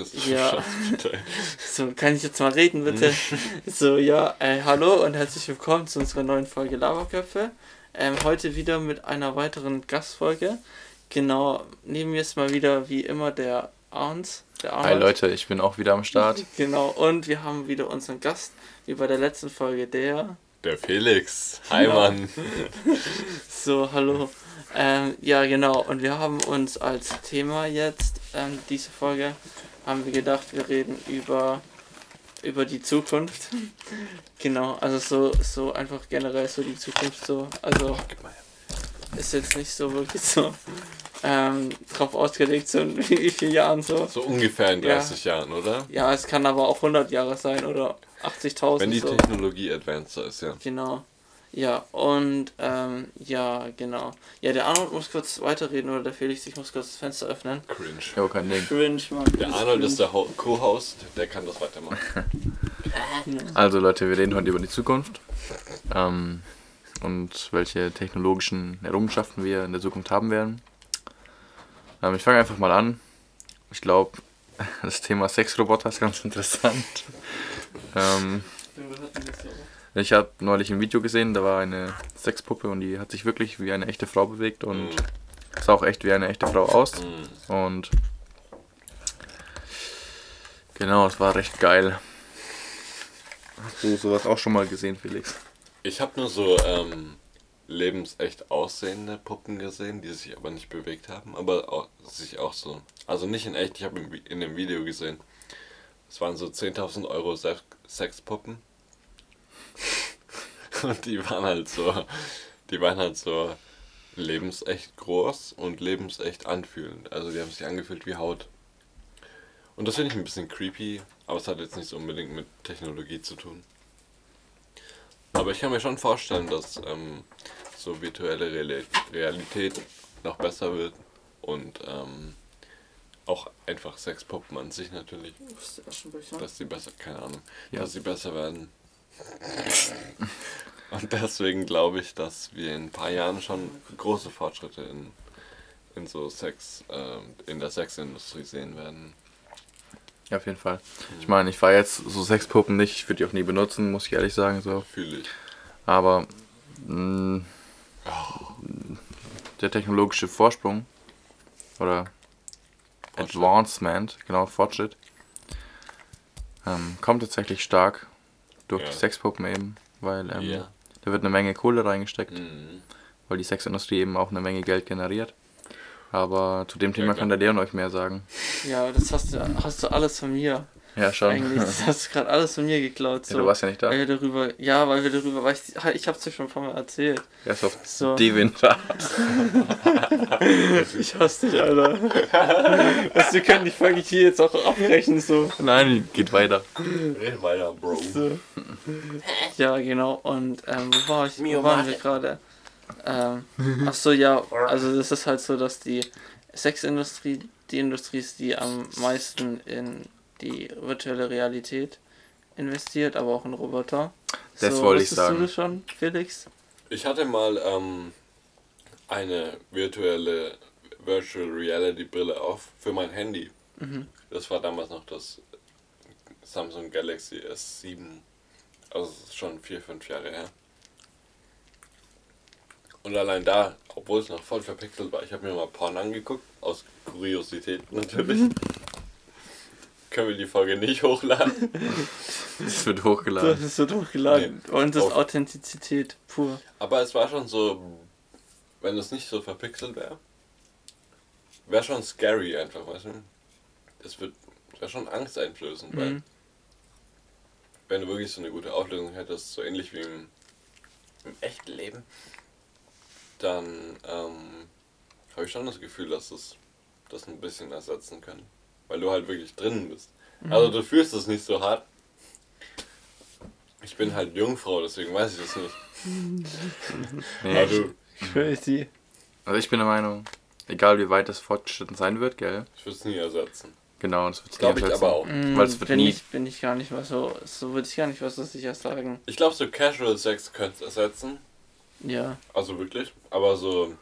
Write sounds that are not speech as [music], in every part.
auf Christoph Ja. [laughs] So, kann ich jetzt mal reden, bitte? [laughs] so, ja, äh, hallo und herzlich willkommen zu unserer neuen Folge Laberköpfe. Ähm, heute wieder mit einer weiteren Gastfolge. Genau, neben mir ist mal wieder wie immer der Arns. Der Hi. Leute, ich bin auch wieder am Start. [laughs] Genau, und wir haben wieder unseren Gast, wie bei der letzten Folge, der. Der Felix. Hi, Ja. Mann. So, hallo. Ähm, ja, genau. Und wir haben uns als Thema jetzt, ähm, diese Folge, haben wir gedacht, wir reden über, über die Zukunft. [laughs] genau, also so, so einfach generell so die Zukunft so. Also ist jetzt nicht so wirklich so ähm, drauf ausgelegt, so in wie vielen Jahren so. So ungefähr in Ja. 30 Jahren, oder? Ja, es kann aber auch 100 Jahre sein oder 80.000 Wenn die so. Technologie advanced ist, ja. Genau. Ja, und ähm, ja, genau. Ja, der Arnold muss kurz weiterreden oder der Felix, ich muss kurz das Fenster öffnen. Cringe. Jo, kein Ding. Cringe, Mann. Der Arnold ist der Ho- Co-Host, der kann das weitermachen. [laughs] Also Leute, wir reden heute über die Zukunft. Ähm, und welche technologischen Errungenschaften wir in der Zukunft haben werden. Ähm, ich fange einfach mal an. Ich glaube, [laughs] das Thema Sexroboter ist ganz interessant. ähm, ich habe neulich ein Video gesehen, da war eine Sexpuppe und die hat sich wirklich wie eine echte Frau bewegt und Mhm. sah auch echt wie eine echte Frau aus. Mhm. Und genau, es war recht geil. Hast du sowas auch schon mal gesehen, Felix? Ich habe nur so ähm, lebensecht aussehende Puppen gesehen, die sich aber nicht bewegt haben, aber auch, sich auch so. Also nicht in echt, ich habe in dem Video gesehen. Es waren so 10.000 Euro Se Sexpuppen. [laughs] Und die waren halt so, die waren halt so lebensecht groß und lebensecht anfühlend. Also die haben sich angefühlt wie Haut. Und das finde ich ein bisschen creepy, aber es hat jetzt nicht so unbedingt mit Technologie zu tun. Aber ich kann mir schon vorstellen, dass ähm, so virtuelle Reali- Realität noch besser wird und ähm, auch einfach Sexpuppen an sich natürlich, dass sie besser, keine Ahnung, Ja. dass sie besser werden. Und deswegen glaube ich, dass wir in ein paar Jahren schon große Fortschritte in, in so Sex, ähm, in der Sexindustrie sehen werden. Ja, auf jeden Fall. Ich meine, ich fahre jetzt so Sexpuppen nicht, ich würde die auch nie benutzen, muss ich ehrlich sagen. so. Fühle ich. Aber mh, der technologische Vorsprung oder Fortschritt. Advancement, genau, Fortschritt, ähm, kommt tatsächlich stark durch Ja. die Sexpuppen eben, weil ähm, Ja. da wird eine Menge Kohle reingesteckt, Mhm. weil die Sexindustrie eben auch eine Menge Geld generiert. Aber zu dem Thema Ja, kann der Leon euch mehr sagen. Ja, das hast du, hast du alles von mir. Ja, schon. Eigentlich, das hast du gerade alles von mir geklaut. So. Ja, du warst ja nicht da. Weil wir darüber, ja, weil wir darüber, weil ich, ich hab's dir schon ein paar Mal erzählt. Er ist auf So. die Winter. [laughs] Ich hasse dich, Alter. Was, wir können die Folge hier jetzt auch abbrechen, so. Nein, geht weiter. Red weiter, Bro. so. Ja, genau. Und ähm, wo war ich? Wo waren wir gerade? Ähm, ach so, ja. Also das ist halt so, dass die Sexindustrie die Industrie ist, die am meisten in die virtuelle Realität investiert, aber auch in Roboter. Das wollte ich sagen. du das schon, Felix? Ich hatte mal ähm, eine virtuelle Virtual Reality Brille auf für mein Handy. Mhm. Das war damals noch das Samsung Galaxy S7. Also schon vier, fünf Jahre her. Und allein da, obwohl es noch voll verpixelt war, ich habe mir mal Porn angeguckt, aus Kuriosität natürlich. [laughs] Können wir die Folge nicht hochladen? [laughs] Das wird Das hochgeladen. ist so hochgeladen. Und das ist Auf- Authentizität pur. Aber es war schon so, wenn es nicht so verpixelt wäre, wäre schon scary einfach, weißt du? Das wird wäre schon angsteinflößend, weil Mhm. wenn du wirklich so eine gute Auflösung hättest, so ähnlich wie im, im echten Leben, dann ähm, habe ich schon das Gefühl, dass es das ein bisschen ersetzen kann. Weil du halt wirklich drin bist. Also du fühlst es nicht so hart. Ich bin halt Jungfrau, deswegen weiß ich das nicht. Nee, [laughs] Aber du, Crazy. also ich bin der Meinung, egal wie weit das fortgeschritten sein wird, gell? ich würde es nie ersetzen. Genau, das wird Glaube ich aber auch. Mm, Weil es wird bin, nie- ich, bin ich gar nicht mal so. So würde ich gar nicht was so sicher sagen. Ich glaube, so Casual Sex könnte es ersetzen. Ja. Also wirklich. Aber so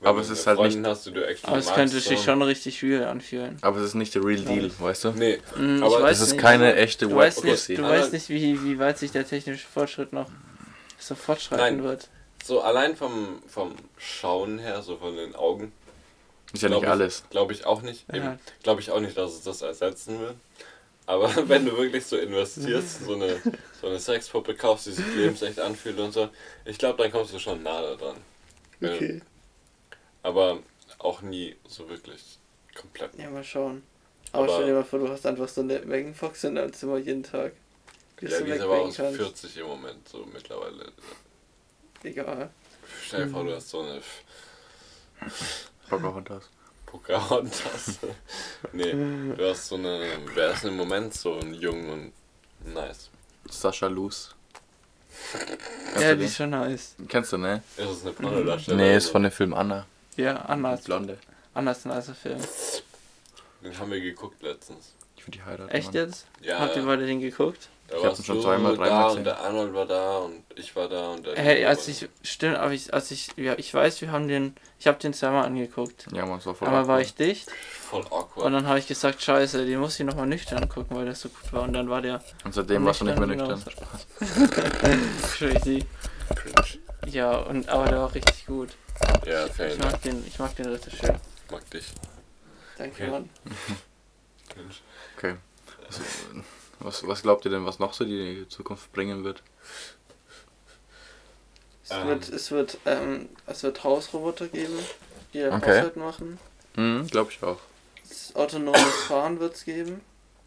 Wenn aber es ist halt nicht. Hast, aber es könnte sich schon richtig real anfühlen. Aber es ist nicht der real deal, weißt du? Nee. Mhm, aber es ist nicht, keine echte Du weißt nicht, du weißt nicht wie, wie weit sich der technische Fortschritt noch so fortschreiten Nein. wird. So allein vom, vom Schauen her, so von den Augen. Ist ja nicht alles. Glaube ich auch nicht. Ja. Glaube ich auch nicht, dass es das ersetzen will. Aber [laughs] wenn du wirklich so investierst, so eine, so eine Sexpuppe kaufst, die sich lebensecht anfühlt und so, ich glaube, dann kommst du schon nahe dran. Okay. Aber auch nie so wirklich komplett. Ja, mal schauen. Aber, aber stell dir mal vor, du hast einfach so eine Megan Fox in deinem Zimmer jeden Tag. Ja, die ist aber auch 40 im Moment so mittlerweile. Egal. Stell dir vor, du hast so eine. Pocahontas. Pocahontas. [laughs] nee, du hast so eine. Wer ist im Moment so ein Jung und nice? Sascha Luz. ja, die ist schon nice. Kennst du, ne? Ist das eine Pornodarstellerin? Nee, ist von dem Film Anna. Ja, Anna ist Blonde. Ein nicer Film. Den haben wir geguckt letztens. Ich würde die heiraten. Echt jetzt? Ja. Habt ihr beide den geguckt? Da ich hab's schon zweimal, dreimal gesehen. Und der Arnold war da und ich war da und der. Hey, als ich stimmt, aber ich, als ich, ja, ich weiß, wir haben den, ich habe den zweimal angeguckt. Ja, man war voll. Aber awkward. war ich dicht. Voll awkward. Und dann habe ich gesagt, Scheiße, den muss ich nochmal nüchtern gucken, weil der so gut war. Und dann war der. Und seitdem warst du nicht mehr nüchtern. [laughs] Crazy. Cringe. Ja, und aber der war richtig gut. Ja, ich, ich mag den, ich mag den richtig schön. Ich mag dich. Danke, okay. Mann. okay. Also, was, was glaubt ihr denn, was noch so die Zukunft bringen wird? Es ähm. wird, es wird, ähm, es wird Hausroboter geben, die den okay. Haushalt machen. Mhm, glaube ich auch. Das autonomes Fahren wird es geben.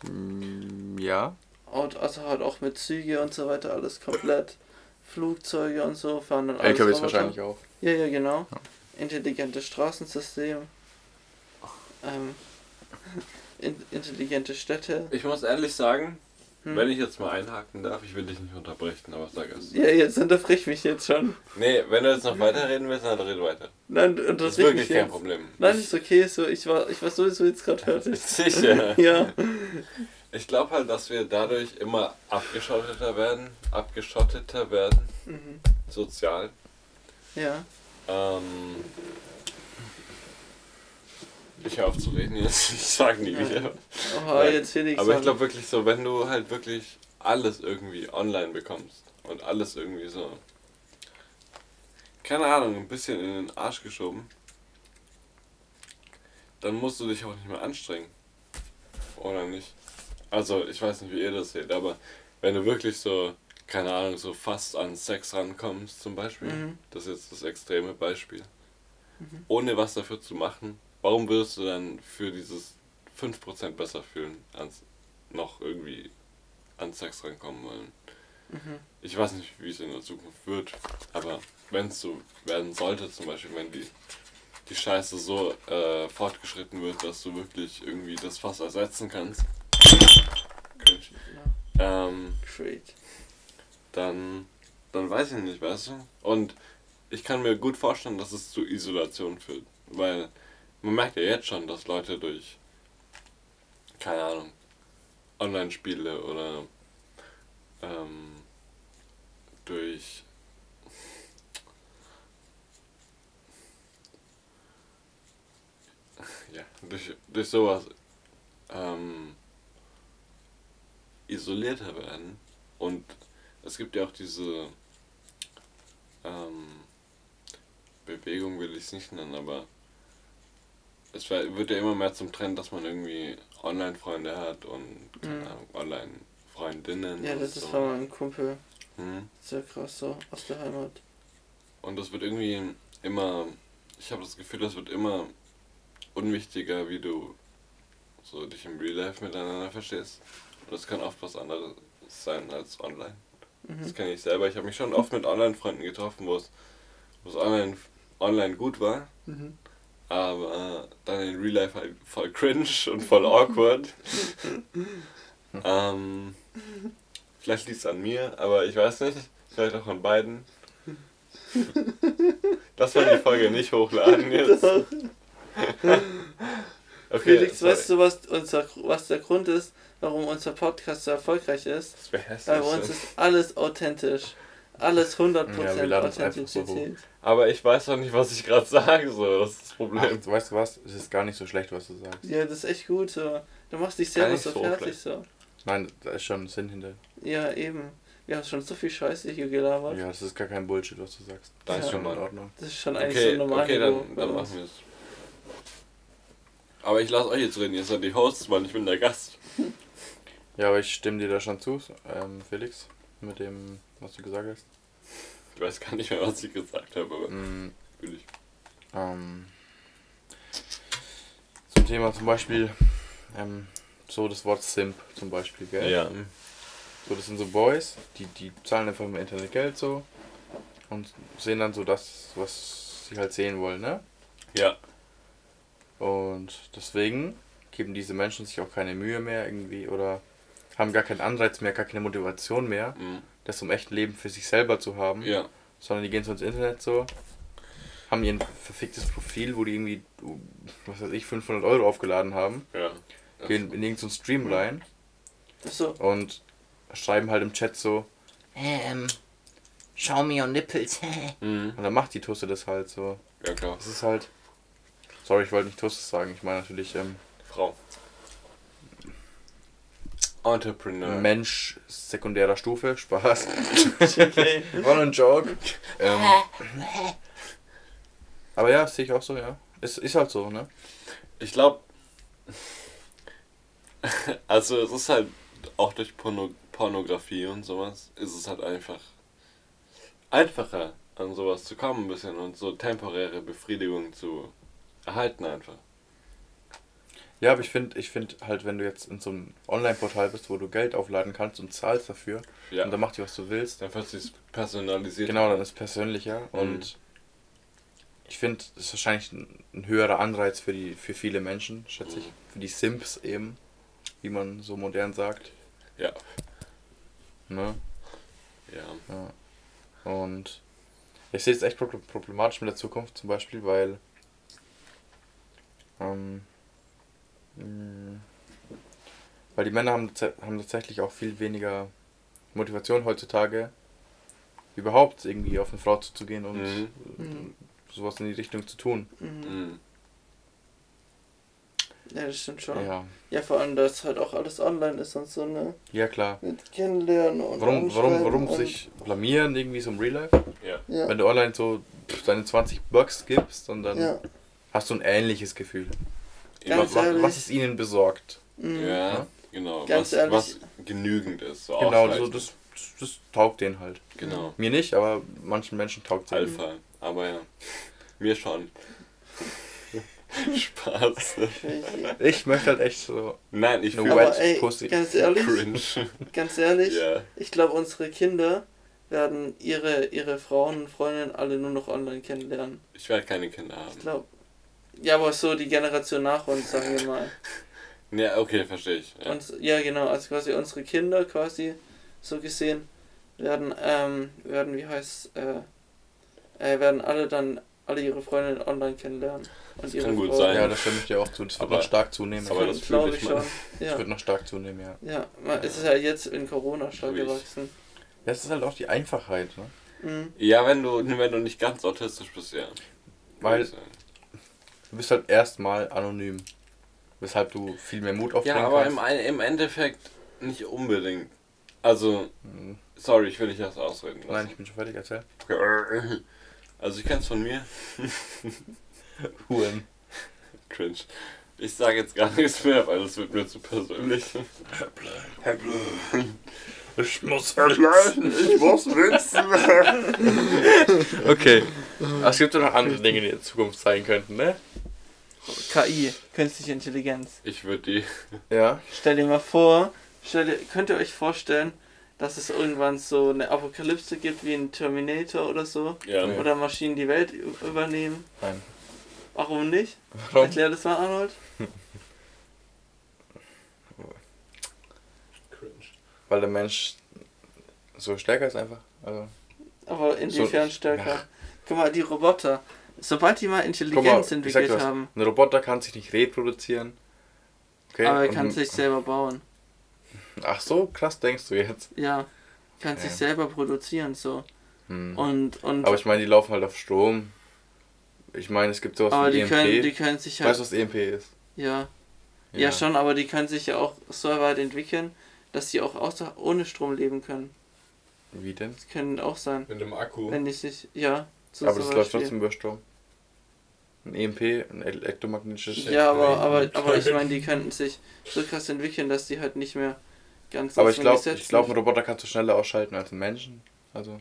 Mm, ja. Also halt auch mit Züge und so weiter, alles komplett. Flugzeuge und so fahren dann alles. LKWs wahrscheinlich auch. Ja, ja, genau. Ja. Intelligentes Straßensystem. Ähm, intelligente Städte. Ich muss ehrlich sagen, hm. wenn ich jetzt mal einhaken darf, ich will dich nicht unterbrechen, aber sag es. Ja, jetzt unterbrich mich jetzt schon. Nee, wenn du jetzt noch weiterreden willst, dann red weiter. Nein, unterbrich Das ist wirklich kein jetzt. Problem. Nein, ist okay, so, ich, war, ich war sowieso jetzt gerade fertig. [laughs] Sicher. [laughs] ja. Ich glaube halt, dass wir dadurch immer abgeschotteter werden, abgeschotteter werden, mhm. sozial. Ja. Ähm, ich höre auf zu reden jetzt. [laughs] Ich sage nie wieder. Oh, jetzt will Aber ich glaube wirklich so, wenn du halt wirklich alles irgendwie online bekommst und alles irgendwie so, keine Ahnung, ein bisschen in den Arsch geschoben, dann musst du dich auch nicht mehr anstrengen. Oder nicht? Also, ich weiß nicht, wie ihr das seht, aber wenn du wirklich so, keine Ahnung, so fast an Sex rankommst, zum Beispiel, mhm. das ist jetzt das extreme Beispiel, mhm. ohne was dafür zu machen, warum würdest du dann für dieses 5% besser fühlen, als noch irgendwie an Sex rankommen wollen? Mhm. Ich weiß nicht, wie es in der Zukunft wird, aber wenn es so werden sollte, zum Beispiel, wenn die, die Scheiße so äh, fortgeschritten wird, dass du wirklich irgendwie das Fass ersetzen kannst, ähm, dann, dann weiß ich nicht, weißt du? Und ich kann mir gut vorstellen, dass es zu Isolation führt, weil man merkt ja jetzt schon, dass Leute durch, keine Ahnung, Online-Spiele oder ähm, durch [laughs] ja, durch, durch sowas ähm, isolierter werden. Und es gibt ja auch diese ähm, Bewegung, will ich es nicht nennen, aber es wird ja immer mehr zum Trend, dass man irgendwie Online-Freunde hat und mhm. Online-Freundinnen. Ja, das ist so. meinem Kumpel. Mhm. Sehr krass so, aus der Heimat. Und das wird irgendwie immer, ich habe das Gefühl, das wird immer unwichtiger, wie du so dich im Real Life miteinander verstehst. Und das kann oft was anderes sein als online. Mhm. Das kenne ich selber. Ich habe mich schon oft mit Online-Freunden getroffen, wo es online, online gut war. Mhm aber dann in Real Life halt voll cringe und voll awkward. [laughs] ähm, vielleicht liegt es an mir, aber ich weiß nicht. Vielleicht auch an beiden. [laughs] Lass mal die Folge nicht hochladen jetzt. [laughs] okay, Felix, sorry. weißt du, was, unser, was der Grund ist, warum unser Podcast so erfolgreich ist? Das wäre Weil bei uns ist alles authentisch. alles 100% ja, Authentizität. So aber ich weiß doch nicht, was ich gerade sage, so. Das ist das Problem. Ach, weißt du was? Es ist gar nicht so schlecht, was du sagst. Ja, das ist echt gut so. Du machst dich selber so, so fertig so. Nein, da ist schon Sinn hinter. Ja, eben. Wir haben schon so viel Scheiße hier gelabert. Ja, das ist gar kein Bullshit, was du sagst. Das ja. ist schon in Ordnung. Das ist schon eigentlich okay, so normal. Okay, dann, dann machen wir es. Aber ich lasse euch jetzt reden, ihr seid die Hosts, weil ich bin der Gast. [laughs] Ja, aber ich stimme dir da schon zu, ähm, Felix, mit dem, was du gesagt hast. Ich weiß gar nicht mehr, was ich gesagt habe, aber mm, will ich. Ähm, zum Thema zum Beispiel, ähm, so das Wort Simp zum Beispiel, gell? Ja. So, das sind so Boys, die, die zahlen einfach im Internet Geld so und sehen dann so das, was sie halt sehen wollen, ne? Ja. Und deswegen geben diese Menschen sich auch keine Mühe mehr irgendwie oder haben gar keinen Anreiz mehr, gar keine Motivation mehr, mhm. das im echten Leben für sich selber zu haben. Ja. Sondern die gehen so ins Internet so, haben ihr verficktes Profil, wo die irgendwie, was weiß ich, 500 Euro aufgeladen haben. Ja. Gehen in irgendeinen Stream rein. So. Und schreiben halt im Chat so, ähm, show me your nipples. [laughs] mhm. Und dann macht die Tusse das halt so. Ja, klar. Das ist halt. Sorry, ich wollte nicht Tusse sagen, ich meine natürlich, ähm, Frau. Entrepreneur. Mensch sekundärer Stufe, Spaß. [laughs] okay. War nur ein Joke. Ähm, aber ja, sehe ich auch so, ja. Es ist halt so, ne? Ich glaube, [laughs] also es ist halt auch durch Porno Pornografie und sowas, ist es halt einfach einfacher an sowas zu kommen ein bisschen und so temporäre Befriedigung zu erhalten einfach. Ja, aber ich finde ich find halt, wenn du jetzt in so einem Online-Portal bist, wo du Geld aufladen kannst und zahlst dafür ja. und dann machst du, was du willst. Dann wird es personalisiert. Genau, dann ist es persönlicher mhm. und ich finde, das ist wahrscheinlich ein, ein, höherer Anreiz für, die, für viele Menschen, schätze ich. Mhm. Für die Simps eben, wie man so modern sagt. Ja. Ne? Ja. ja. Und ich sehe es echt problematisch mit der Zukunft zum Beispiel, weil ähm, hm. Weil die Männer haben, haben tatsächlich auch viel weniger Motivation heutzutage, überhaupt irgendwie auf eine Frau zuzugehen und mhm. mhm. sowas in die Richtung zu tun. Mhm. mhm. Ja, das stimmt schon. Ja. ja, vor allem, dass halt auch alles online ist und so, ne? Ja, klar. Mit Kennenlernen und Warum, warum, warum und sich blamieren irgendwie so im Real Life? Ja. ja. Wenn du online so deine 20 Bucks gibst und dann ja. hast du ein ähnliches Gefühl. Was, was, ist ihnen besorgt? Mhm. Ja, genau. Ganz was, ehrlich. was genügend ist. So genau, so das, das taugt denen halt. Genau. Mir nicht, aber manchen Menschen taugt es. Alpha, aber ja. Mir schon. [laughs] Spaß. ich möchte halt echt so. Nein, ich fühle aber ey, Pussy. Ganz ehrlich, Cringe. ganz ehrlich, yeah. ich glaube, unsere Kinder werden ihre, ihre Frauen und Freundinnen alle nur noch online kennenlernen. Ich werde keine Kinder haben. Ich glaube, ja, aber so die Generation nach uns, sagen wir mal. [laughs] Ja, okay, verstehe ich. Ja. Und, ja, genau, also quasi unsere Kinder quasi so gesehen werden, ähm, werden, wie heißt äh, äh, werden alle dann alle ihre Freundinnen online kennenlernen. Und das ihre kann gut Frau. sein. Ja, das stimmt ja auch zu. Das wird noch stark zunehmen. Aber das glaube ich schon. Ja. Das wird noch stark zunehmen, ja. Ja, man, es ist ja jetzt in Corona stark gewachsen. Ja, es ist halt auch die Einfachheit, ne? Mhm. Ja, wenn du, wenn du nicht ganz autistisch bist, ja. Weil du bist halt erstmal anonym. Weshalb du viel mehr Mut aufbringen. Ja, aber kannst. Im, im Endeffekt nicht unbedingt. Also, hm. sorry, ich will dich erst ausreden lassen. Nein, ich bin schon fertig, erzähl. Also, ich kenn's von mir. [laughs] Huren. Cringe. Ich sage jetzt gar nichts mehr, weil das wird mir zu persönlich. Ich muss witzen. Ich muss witzen. [laughs] okay. [laughs] Es gibt ja noch andere Dinge, die in Zukunft sein könnten, ne? KI, künstliche Intelligenz. Ich würde die. Ja. Stell dir mal vor, stell dir, könnt ihr euch vorstellen, dass es irgendwann so eine Apokalypse gibt wie ein Terminator oder so? Ja. Oder Maschinen die Welt übernehmen? Nein. Warum nicht? Warum? Erklär das mal, Arnold. [laughs] Weil der Mensch so stärker ist einfach. Also Aber inwiefern so, stärker? Ja. Guck mal, die Roboter. Sobald die mal Intelligenz mal, entwickelt was, haben. Ein Roboter kann sich nicht reproduzieren. Okay? Aber er kann Und, sich selber bauen. Ach so, krass denkst du jetzt. Ja, kann okay. sich selber produzieren, so. Hm. Und, und Aber ich meine, die laufen halt auf Strom. Ich meine, es gibt sowas aber wie die EMP. können, die können sich halt. weißt du, was EMP ist? ja, ja. schon, aber die können sich ja auch so weit entwickeln, dass sie auch außer, ohne Strom leben können. Wie denn? Das können auch sein. Mit dem Akku. Wenn die sich. Ja. so aber das läuft trotzdem über Strom. Ein EMP, ein elektromagnetisches. Ja, aber, aber, [laughs] aber ich meine, die könnten sich so krass entwickeln, dass die halt nicht mehr ganz Aber ich so glaube, ich glaube, ein Roboter kannst du schneller ausschalten als ein Menschen. Also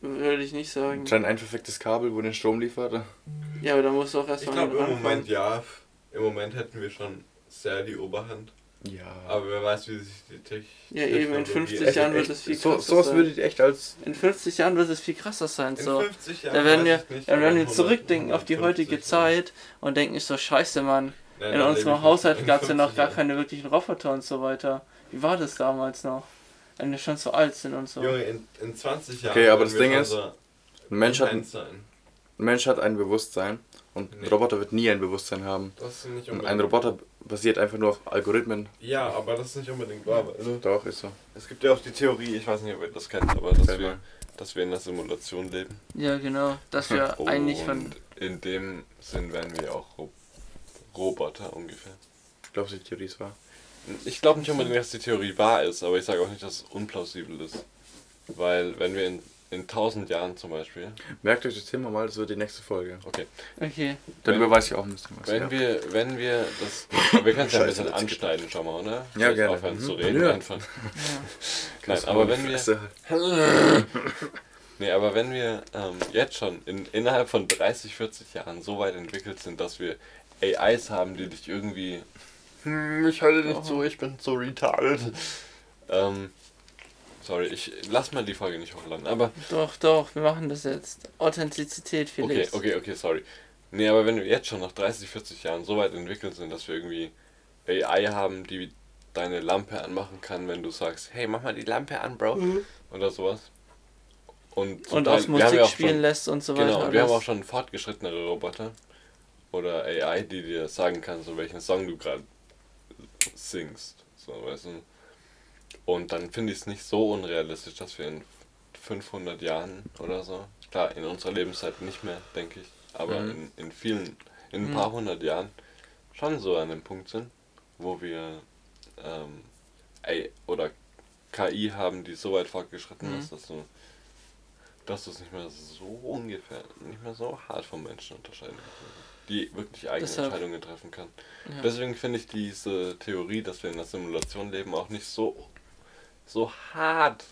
Würde ich nicht sagen. ein klein einverficktes Kabel, wo den Strom liefert. Ja, aber da musst du auch Ich erstmal glaube im. Moment ja. Im Moment hätten wir schon sehr die Oberhand. Ja. Aber wer weiß, wie sich die Technik. Ja, eben, in 50 Echt, Jahren wird es viel so, krasser sowas sein. würde ich echt als. In 50 Jahren wird es viel krasser sein. In So. 50 Jahren. Da werden wir, weiß ich nicht, dann werden wir in zurückdenken auf die 150 heutige Jahren. Zeit und denken so, scheiße Mann, Nein, in unserem Haushalt in gab es ja noch 50 gar Jahren. keine wirklichen Roboter und so weiter. Wie war das damals noch? Wenn wir schon so alt sind und so. Junge, in, in 20 Jahren. Okay, aber das Ding ist, so Ein Mensch hat, ein sein. Mensch hat ein Bewusstsein und ein Nee. Roboter wird nie ein Bewusstsein haben. Das ist nicht Und unbedingt. ein Roboter basiert einfach nur auf Algorithmen. Ja, aber das ist nicht unbedingt wahr. weil- Doch, ist so. Es gibt ja auch die Theorie, ich weiß nicht, ob ihr das kennt, aber dass wir, dass wir in einer Simulation leben. Ja, genau. Dass wir Oh, [laughs] eigentlich von. und in dem Sinn werden wir auch Ro Roboter ungefähr. Glaubst du, die Theorie ist wahr? Ich glaube nicht unbedingt, dass die Theorie wahr ist, aber ich sage auch nicht, dass es unplausibel ist. Weil wenn wir in, in 1000 Jahren zum Beispiel, Merkt euch das Thema mal, das wird die nächste Folge. okay, Okay. Darüber Wenn- weiß ich auch ein bisschen was. wenn ja. wir, wenn wir das, wir können es ja ein bisschen anschneiden, schau mal, oder? Ja, Vielleicht gerne. Aufhören zu Mhm. reden Ja. einfach. Ja. [laughs] Nein, aber wenn wir, Fresse. [laughs] Nee, aber wenn wir ähm, jetzt schon in, innerhalb von 30, 40 Jahren so weit entwickelt sind, dass wir AIs haben, die dich irgendwie. Hm, ich halte nicht so, ich bin so retarded. Ähm, sorry, ich lass mal die Folge nicht hochladen, aber. Doch, doch, wir machen das jetzt. Authentizität, Okay, Felix. okay, okay, sorry. Nee, aber wenn wir jetzt schon nach 30, 40 Jahren so weit entwickelt sind, dass wir irgendwie AI haben, die deine Lampe anmachen kann, wenn du sagst, hey, mach mal die Lampe an, Bro. Oder sowas. Und, Und Teil- aus Musik ja spielen schon- lässt und so weiter. Genau, und wir haben auch schon fortgeschrittenere Roboter oder AI, die dir sagen kann, so welchen Song du gerade singst. So, weißt du? Und dann finde ich es nicht so unrealistisch, dass wir in 500 Jahren oder so, klar, in unserer Lebenszeit nicht mehr, denke ich, aber Mhm. in, in vielen, in ein Mhm. paar hundert Jahren schon so an dem Punkt sind, wo wir ähm, oder KI haben, die so weit fortgeschritten Mhm. ist, dass du dass du es nicht mehr so ungefähr, nicht mehr so hart vom Menschen unterscheiden kannst. Die wirklich eigene Deshalb- Entscheidungen treffen kann. Ja. Deswegen finde ich diese Theorie, dass wir in einer Simulation leben, auch nicht so, so hart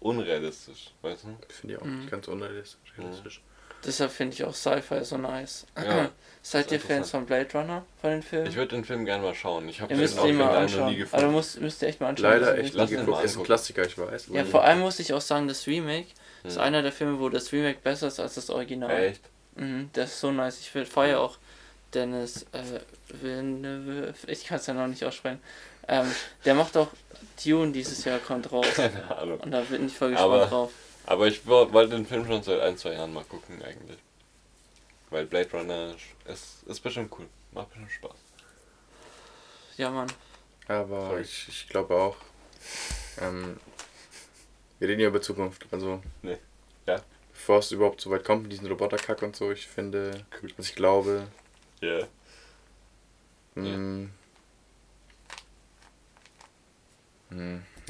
unrealistisch, weißt du? Finde ich auch Mhm. nicht ganz unrealistisch. realistisch. Deshalb finde ich auch Sci-Fi so nice. Ja, [clears throat] Seid ihr ist Fans von Blade Runner, von den Filmen? Ich würde den Film gerne mal schauen. Ich habe Ihr den müsst auch ihn mal final noch anschauen. nie Also gefunden. müsst, müsst ihr echt mal anschauen. Leider das ist echt nie geguckt. mal Ist ein. Klassiker, ich weiß. Ja, aber- vor allem muss ich auch sagen, das Remake ist Hm. einer der Filme, wo das Remake besser ist als das Original. Echt? Mhm, das ist so nice. Ich feiere auch Dennis äh, Villeneuve. Ich kann es ja noch nicht aussprechen. Ähm, der macht auch Dune dieses Jahr, kommt raus. [laughs] Keine Ahnung. Und da bin ich voll gespannt Aber- drauf. Aber ich wo- wollte den Film schon seit ein, zwei Jahren mal gucken eigentlich. Weil Blade Runner ist, ist bestimmt cool. Macht bestimmt Spaß. Ja, Mann. Aber Sorry. ich, ich glaube auch. Ähm, wir reden ja über Zukunft. Also, Nee. Ja. bevor es überhaupt so weit kommt mit diesem Roboterkack und so, ich finde, Cool. also ich glaube, Yeah. Ja. mh, mh,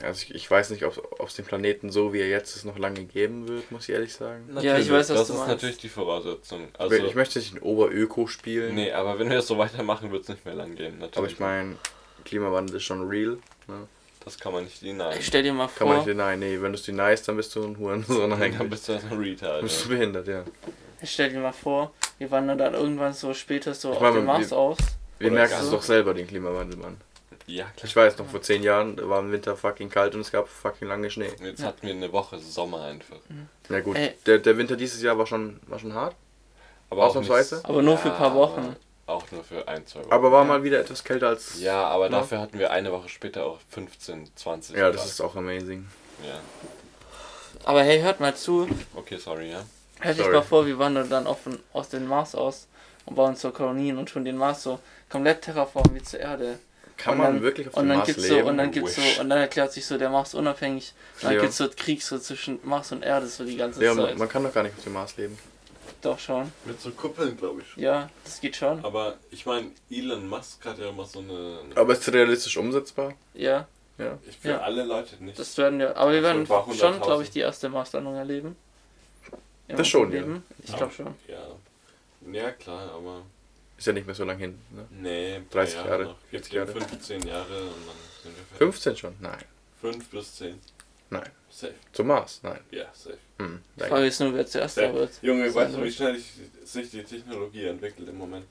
also ich, ich weiß nicht, ob es den Planeten so wie er jetzt ist noch lange geben wird, muss ich ehrlich sagen. Ja, ich weiß, was das du ist meinst. natürlich die Voraussetzung. Also, ich möchte nicht in Oberöko spielen, nee, aber wenn wir es so weitermachen, wird es nicht mehr lang gehen. Natürlich. aber ich meine, Klimawandel ist schon real. Ne? das kann man nicht denieren. Ich stell dir mal Kann man vor, nicht nein, nee, wenn du es deniest, dann bist du ein Hurensohn [laughs] Dann eigentlich. bist du ein Retard. bist du behindert, ja. ich stell dir mal vor, wir wandern dann irgendwann so später so Ich auf meine, dem Mars wir- aus. Wir merken es doch selber, den Klimawandel, Mann. Ja, klar. Ich weiß noch, vor zehn Jahren da war im Winter fucking kalt und es gab fucking lange Schnee. Jetzt Ja. hatten wir eine Woche Sommer einfach. Na gut, Ey. der, der Winter dieses Jahr war schon, war schon hart, Aber auch Ausnahmsweise? nicht- Aber nur für ein paar Wochen. aber Auch nur für ein, zwei Wochen. aber war Ja. mal wieder etwas kälter als... ja, aber Ja. dafür hatten wir eine Woche später auch 15, 20 Ja, das ist auch amazing. Ja. Aber hey, hört mal zu. Okay, sorry, ja. Hört euch mal vor, wir wandern dann auf, den- aus dem Mars aus und bauen so Kolonien und tun den Mars so komplett terraformen wie zur Erde. Kann man dann, wirklich auf dem Mars leben? So, und dann gibt's so, und dann erklärt sich so, der Mars unabhängig. Dann ja. gibt's so Krieg so zwischen Mars und Erde so die ganze ja, Zeit. Ja, man kann doch gar nicht auf dem Mars leben. Doch schon. Mit so Kuppeln, glaube ich. Schon. Ja, das geht schon. Aber ich meine, Elon Musk hat ja immer so eine, eine. Aber ist realistisch umsetzbar? Ja. Ja. Ich für ja. alle Leute nicht. Das werden ja. Aber wir werden schon, glaube ich, die erste Marslandung erleben. das schon, ja. Ich glaube schon. Ja. Ja, klar, aber. Ist ja nicht mehr so lange hin, ne? Nee, 30 Jahre. Jahre. Jetzt Jahre. 15 Jahre und dann sind wir fertig. 15 schon? Nein. 5 bis 10. Nein. Safe. Zum Mars? Nein. Ja, safe. Hm, die Frage ist nur, wer zuerst da wird. Junge, weißt du, wie schnell ich, sich die Technologie entwickelt im Moment?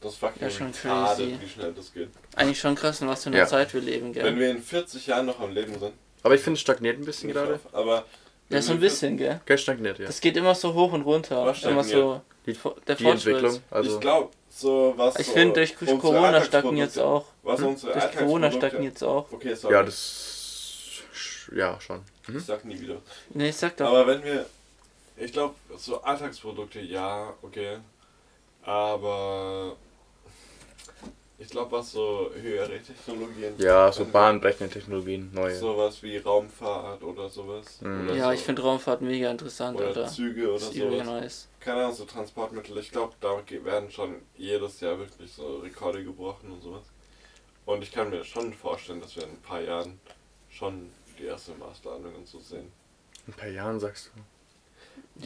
Das ist fucking ja, schon crazy. wie schnell das geht. Eigentlich schon krass, in was für einer ja. Zeit wir leben, gell? Wenn wir in 40 Jahren noch am Leben sind. Aber ich finde, es stagniert ein bisschen gerade. Auf, aber. Ja, so ein bisschen, gell? Gell, stagniert, ja. Das geht immer so hoch und runter. Was immer so. Die, der die Entwicklung. Also ich glaube, so was. Ich finde, durch Corona stagniert es auch. Was hm? unsere Durch Corona stagniert es auch. Okay, sorry. Ja, das. Ja, schon. Mhm. Ich sag nie wieder. Nee, ich sag doch. Aber wenn wir. Ich glaube, so Alltagsprodukte, ja, okay. Aber ich glaube, was so höhere Technologien. Ja, so bahnbrechende Technologien, neue. Sowas wie Raumfahrt oder sowas. Mhm. Oder ja, so. ich finde Raumfahrt mega interessant, oder Alter. Züge oder sowas. Nice. Keine Ahnung, so Transportmittel. Ich glaube, da werden schon jedes Jahr wirklich so Rekorde gebrochen und sowas. Und ich kann mir schon vorstellen, dass wir in ein paar Jahren schon die erste Marslandung und so sehen. In ein paar Jahren sagst du?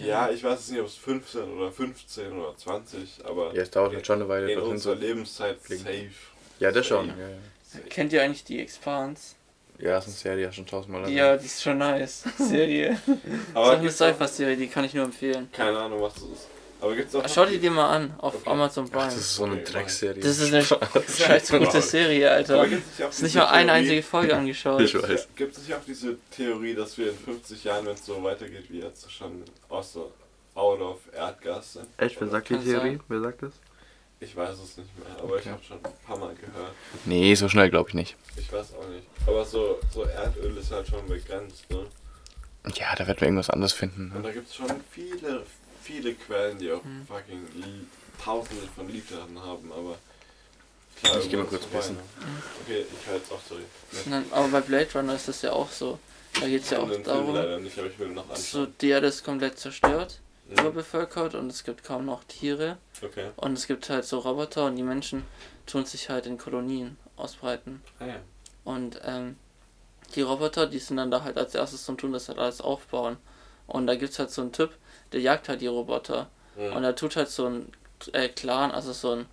Ja, ich weiß nicht, ob es 15 oder 15 oder 20, aber. Ja, es dauert jetzt schon eine Weile. In unserer Lebenszeit fliegen. safe. Ja, das schon. Ja, ja. Kennt ihr eigentlich die Expanse? Ja, ist eine Serie, schon tausendmal. Ja, die ist schon nice. Serie. [laughs] aber das ist eine Sci-Fi-Serie, die kann ich nur empfehlen. Keine Ahnung, was das ist. Aber gibt's auch. Schau die dir mal an auf okay. Amazon Prime. Ach, das ist so eine Dreckserie. Das ist eine scheiß gute Serie, Alter. Aber gibt's nicht, nicht mal eine einzige Folge [laughs] angeschaut. Ich weiß. Gibt es nicht auch diese Theorie, dass wir in 50 Jahren, wenn es so weitergeht wie jetzt, schon aus der out of Erdgas sind? Echt? Wer sagt die Theorie? Wer sagt das? Ich weiß es nicht mehr, aber okay. ich habe schon ein paar Mal gehört. Nee, so schnell glaube ich nicht. Ich weiß auch nicht. Aber so, so Erdöl ist halt schon begrenzt, ne? Ja, da wird man irgendwas anderes finden. Ne? Und da gibt es schon viele, viele Quellen, die auch hm. fucking Tausende von Litern haben, aber. Klar, ich gehe mal kurz pissen. Okay, ich halte es auch, sorry. Nein, aber bei Blade Runner ist das ja auch so. Da geht es ja auch darum, nicht, so die Erde ist komplett zerstört, mhm. überbevölkert und es gibt kaum noch Tiere. Okay. Und es gibt halt so Roboter und die Menschen tun sich halt in Kolonien ausbreiten. Ah, ja. Und ähm, die Roboter, die sind dann da halt als erstes zum tun das halt alles aufbauen. Und da gibt es halt so einen Typ, der jagt halt die Roboter. Mhm. Und er tut halt so ein äh, Clan, also so ein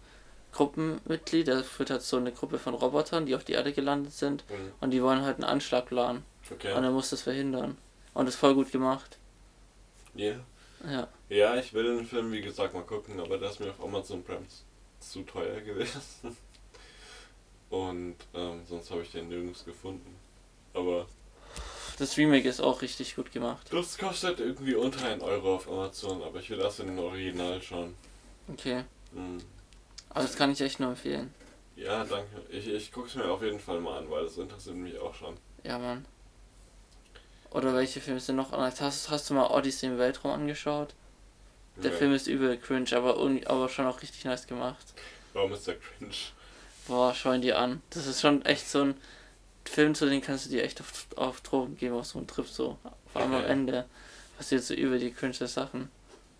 Gruppenmitglied, der führt halt so eine Gruppe von Robotern, die auf die Erde gelandet sind. Mhm. Und die wollen halt einen Anschlag planen. Okay. Und er muss das verhindern. Und das ist voll gut gemacht. Yeah. Ja. Ja, ich will den Film, wie gesagt, mal gucken, aber der ist mir auf Amazon Prime zu teuer gewesen. [laughs] Und ähm, sonst habe ich den nirgends gefunden. Aber das Remake ist auch richtig gut gemacht. Das kostet irgendwie unter 1 Euro auf Amazon, aber ich will das in den Original schauen. Okay. Mhm. Aber das kann ich echt nur empfehlen. Ja, danke. Ich, ich gucke es mir auf jeden Fall mal an, weil das interessiert mich auch schon. Ja, Mann. Oder welche Filme sind noch anders? Hast, hast du mal Odyssey im Weltraum angeschaut? Der nee. Film ist übel cringe, aber, aber schon auch richtig nice gemacht. Warum ist der cringe? Boah, schau ihn dir an. Das ist schon echt so ein Film, zu dem kannst du dir echt auf, auf Drogen geben, auf so einen Trip so. Vor allem okay. am Ende passiert so über die cringe Sachen.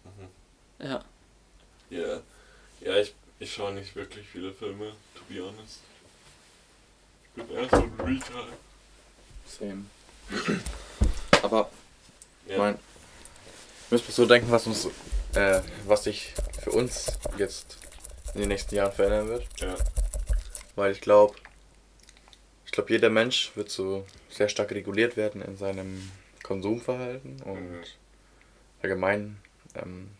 Mhm. Ja. Ja. Yeah. Ja, ich, ich schaue nicht wirklich viele Filme, to be honest. Ich bin eher so ein Retard. Same. [clears throat] Aber, ja. mein, müssen wir so denken, was uns, äh, was sich für uns jetzt in den nächsten Jahren verändern wird. Ja. Weil ich glaube, ich glaube, jeder Mensch wird so sehr stark reguliert werden in seinem Konsumverhalten und mhm. allgemein. Ähm,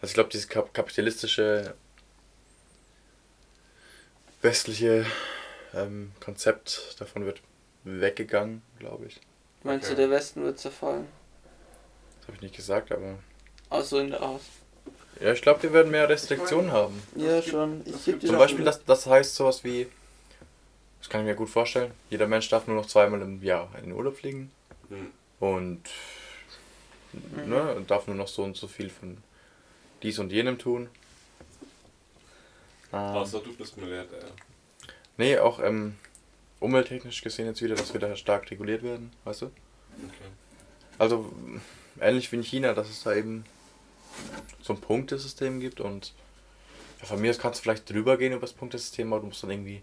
also ich glaube, dieses kap kapitalistische westliche ähm, Konzept davon wird weggegangen, glaube ich. Meinst okay. du, der Westen wird zerfallen? Das habe ich nicht gesagt, aber. Außer in der Aus. Ja, ich glaube, wir werden mehr Restriktionen haben. Ja, schon. Ich Zum Beispiel, das, das heißt sowas wie, das kann ich mir gut vorstellen. Jeder Mensch darf nur noch zweimal im Jahr in den Urlaub fliegen. Mhm. Und mhm. ne, darf nur noch so und so viel von dies und jenem tun. Ähm, Außer du bist Milliardär. Nee, auch ähm, umwelttechnisch gesehen jetzt wieder, dass wir da stark reguliert werden, weißt du? Okay. Also ähnlich wie in China, dass es da eben so ein Punktesystem gibt und ja, von mir aus kannst du vielleicht drüber gehen über das Punktesystem, aber du musst dann irgendwie.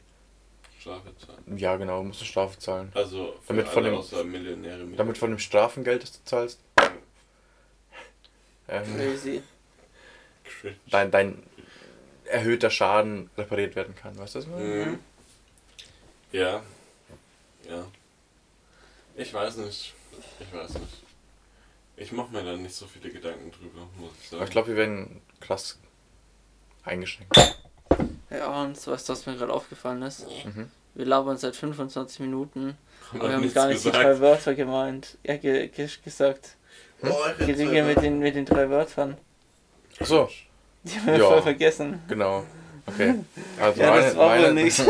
Strafe zahlen. Ja, genau, du musst eine Strafe zahlen. Also für damit alle von dem, außer Millionäre mit. damit von dem Strafengeld, das du zahlst, ähm, Crazy. Dein, dein erhöhter Schaden repariert werden kann, weißt du das? Mhm. Ja. Ja. Ich weiß nicht. Ich weiß nicht. Ich mache mir da nicht so viele Gedanken drüber, muss ich sagen. Aber ich glaube, wir werden krass eingeschränkt. Hey Arns, weißt du, was mir gerade aufgefallen ist? Mhm. Wir labern seit 25 Minuten, aber wir haben gar nicht die gesagt. drei Wörter gemeint. Ja, ge ge gesagt. Die Dinge mit den, mit den drei Wörtern. Achso, Die haben wir Ja. voll vergessen. genau. Okay. [laughs] Also Ja, das war wohl nix.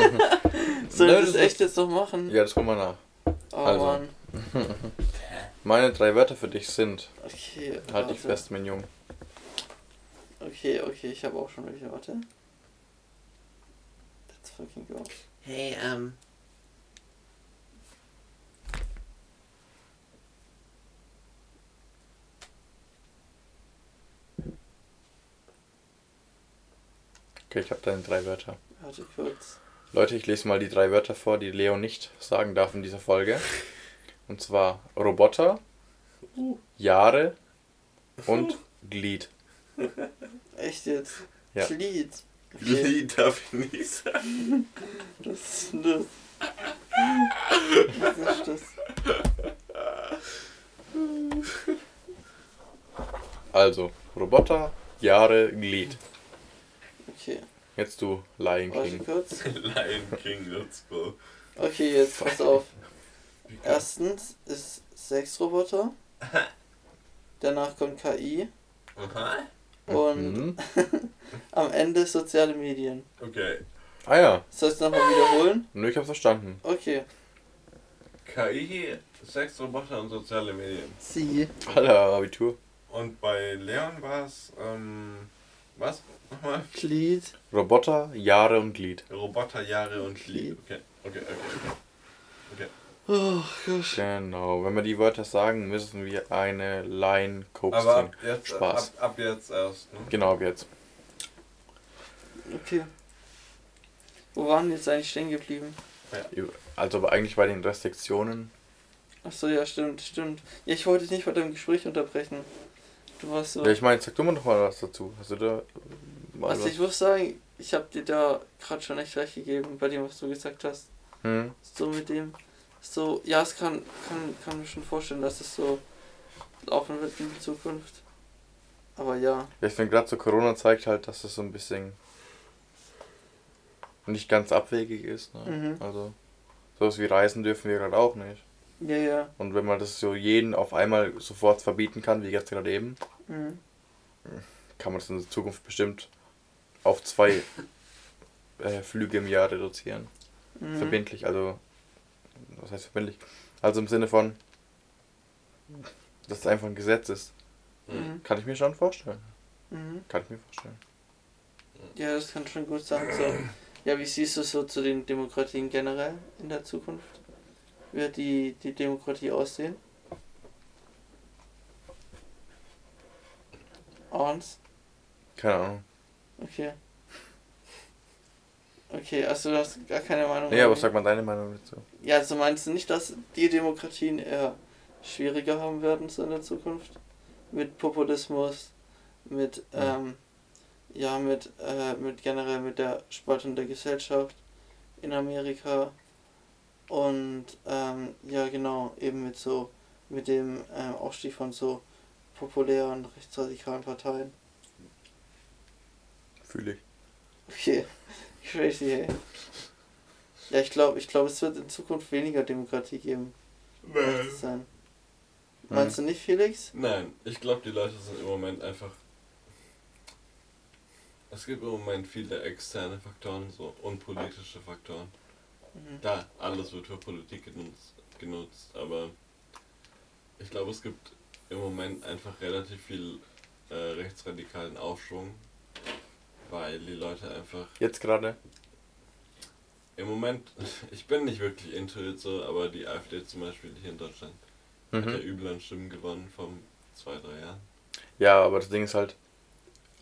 Soll ich das das echt jetzt noch machen? ja, das gucken wir nach. Oh also. Mann. [laughs] Meine drei Wörter für dich sind, Okay. halt dich fest, mein Junge. Okay, okay, ich habe auch schon welche. Warte. Let's fucking go. Hey, ähm. Okay, ich habe deine drei Wörter. Warte kurz. Leute, ich lese mal die drei Wörter vor, die Leo nicht sagen darf in dieser Folge. Und zwar Roboter, Jahre und [laughs] Glied. Echt jetzt? Ja. Glied. Okay. Lied darf ich nicht sagen. Was ist denn das? Was ist das? Also, Roboter, Jahre, Glied. Jetzt du, Lion King. kurz. [laughs] Lion King, let's go. Okay, jetzt pass auf. Erstens ist Sexroboter. [laughs] Danach kommt KI. Aha. Und Mhm. [laughs] am Ende soziale Medien. Okay. Ah ja, Soll ich es nochmal wiederholen? nur ich hab's verstanden. Okay. KI, Sexroboter und soziale Medien. Sie. Alter, Abitur. Und bei Leon war es, ähm, was? Nochmal? Glied. Roboter, Jahre und Glied. Roboter, Jahre und Lied. Okay, okay, okay, okay. Oh Gott. Genau, wenn wir die Wörter sagen, müssen wir eine Line Coke Aber ab jetzt, Spaß. Ab, ab jetzt erst, ne? Genau, ab jetzt. Okay. Wo waren wir jetzt eigentlich stehen geblieben? Also aber eigentlich bei den Restriktionen. Achso, ja, stimmt, stimmt. Ja, ich wollte dich nicht bei deinem Gespräch unterbrechen. Du warst so. Ja, ich meine, sag du mal noch mal was dazu. Hast du da also was? ich muss sagen, ich habe dir da gerade schon echt recht gegeben bei dem, was du gesagt hast. Hm? So mit dem. So, ja, es kann, kann, kann mir schon vorstellen, dass es so laufen wird in Zukunft. Aber ja. Ja, ich finde gerade so Corona zeigt halt, dass es so ein bisschen nicht ganz abwegig ist. Ne? Mhm. Also sowas wie Reisen dürfen wir gerade auch nicht. Ja, ja. Und wenn man das so jeden auf einmal sofort verbieten kann, wie jetzt gerade eben, Mhm. kann man das in der Zukunft bestimmt auf zwei äh, Flüge im Jahr reduzieren. Mhm. Verbindlich, also was heißt verbindlich? Also im Sinne von, dass es einfach ein Gesetz ist. Mhm. Kann ich mir schon vorstellen. Mhm. Kann ich mir vorstellen. Ja, das kann schon gut sein. So. Ja, wie siehst du so zu den Demokratien generell in der Zukunft? Wird die, die Demokratie aussehen? Eins? Keine Ahnung. Okay. Okay, also du hast gar keine Meinung. Nee, aber sag mal deine Meinung dazu. Ja, also meinst du nicht, dass die Demokratien eher schwieriger haben werden so in der Zukunft? Mit Populismus, mit, ähm, ja, mit, äh, mit generell mit der Spaltung der Gesellschaft in Amerika und, ähm, ja, genau, eben mit so, mit dem ähm, Aufstieg von so populären rechtsradikalen Parteien. Fühle ich. Okay, crazy, hey. Ja, ich glaube, ich glaube, es wird in Zukunft weniger Demokratie geben. Sein. Meinst du nicht, Felix? Nein, ich glaube, die Leute sind im Moment einfach. Es gibt im Moment viele externe Faktoren so und politische Faktoren. Mhm. Da, alles wird für Politik genutzt, genutzt aber ich glaube, es gibt im Moment einfach relativ viel äh, rechtsradikalen Aufschwung, weil die Leute einfach. Jetzt gerade. im Moment, [laughs] ich bin nicht wirklich into it so, aber die AfD zum Beispiel hier in Deutschland mhm. hat ja übel an Stimmen gewonnen vom zwei, drei Jahren. Ja, aber das Ding ist halt,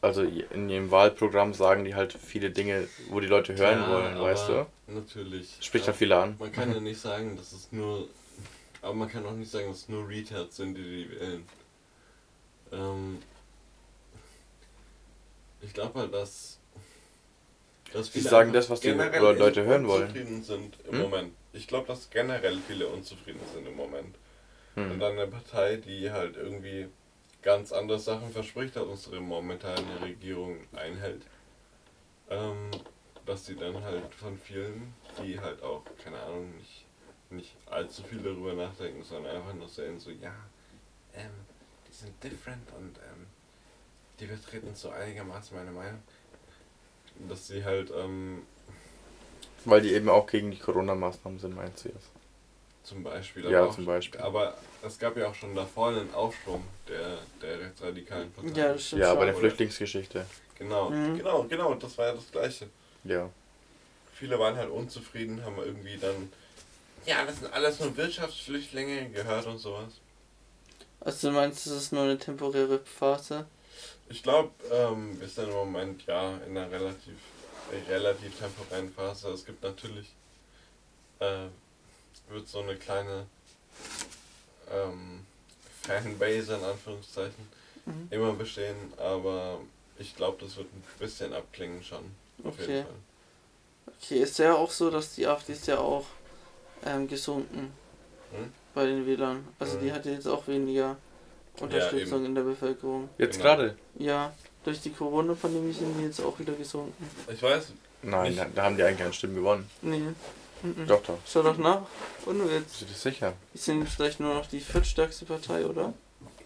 also in ihrem Wahlprogramm sagen die halt viele Dinge, wo die Leute hören ja, wollen, weißt du? Natürlich. Spricht halt viele an. Man kann ja nicht sagen, dass es nur, aber man kann auch nicht sagen, dass es nur Retards sind, die die wählen. Ähm, ich glaube halt, dass dass viele sagen das, was die Leute hören wollen. Unzufrieden sind im hm? Moment. Ich glaube, dass generell viele unzufrieden sind im Moment. Hm. Und dann eine Partei, die halt irgendwie ganz andere Sachen verspricht, als unsere momentane Regierung einhält. Ähm, dass die dann halt von vielen, die halt auch, keine Ahnung, nicht, nicht allzu viel darüber nachdenken, sondern einfach nur sehen, so, ja, ähm, die sind different und ähm, die vertreten so einigermaßen meine Meinung dass sie halt. Ähm, Weil die eben auch gegen die Corona-Maßnahmen sind, meinst du jetzt? Zum Beispiel. Ja, zum Beispiel. Aber es gab ja auch schon davor einen Aufschwung der, der rechtsradikalen Partei. Ja, das stimmt ja bei der Flüchtlingsgeschichte. Genau, mhm. genau, genau, das war ja das Gleiche. Ja. Viele waren halt unzufrieden, haben irgendwie dann, ja, das sind alles nur Wirtschaftsflüchtlinge gehört und sowas. Also du meinst, das ist nur eine temporäre Phase? Ich glaube, ähm, wir sind im Moment ja in einer relativ, relativ temporären Phase. Es gibt natürlich, äh, wird so eine kleine ähm, Fanbase in Anführungszeichen mhm. immer bestehen, aber ich glaube, das wird ein bisschen abklingen schon. Auf okay. jeden Fall. Okay, ist ja auch so, dass die AfD ist ja auch ähm, gesunken hm? bei den Wählern. Also hm. die hat jetzt auch weniger Unterstützung ja, in der Bevölkerung. Jetzt genau. gerade? Ja, durch die Corona-Pandemie sind die jetzt auch wieder gesunken. Ich weiß. Nein, da, da haben die eigentlich keine Stimmen gewonnen. Nee. Mhm. Doch, doch. Schau doch nach. Und jetzt. Bist du dir sicher? Die sind vielleicht nur noch die viertstärkste Partei, oder?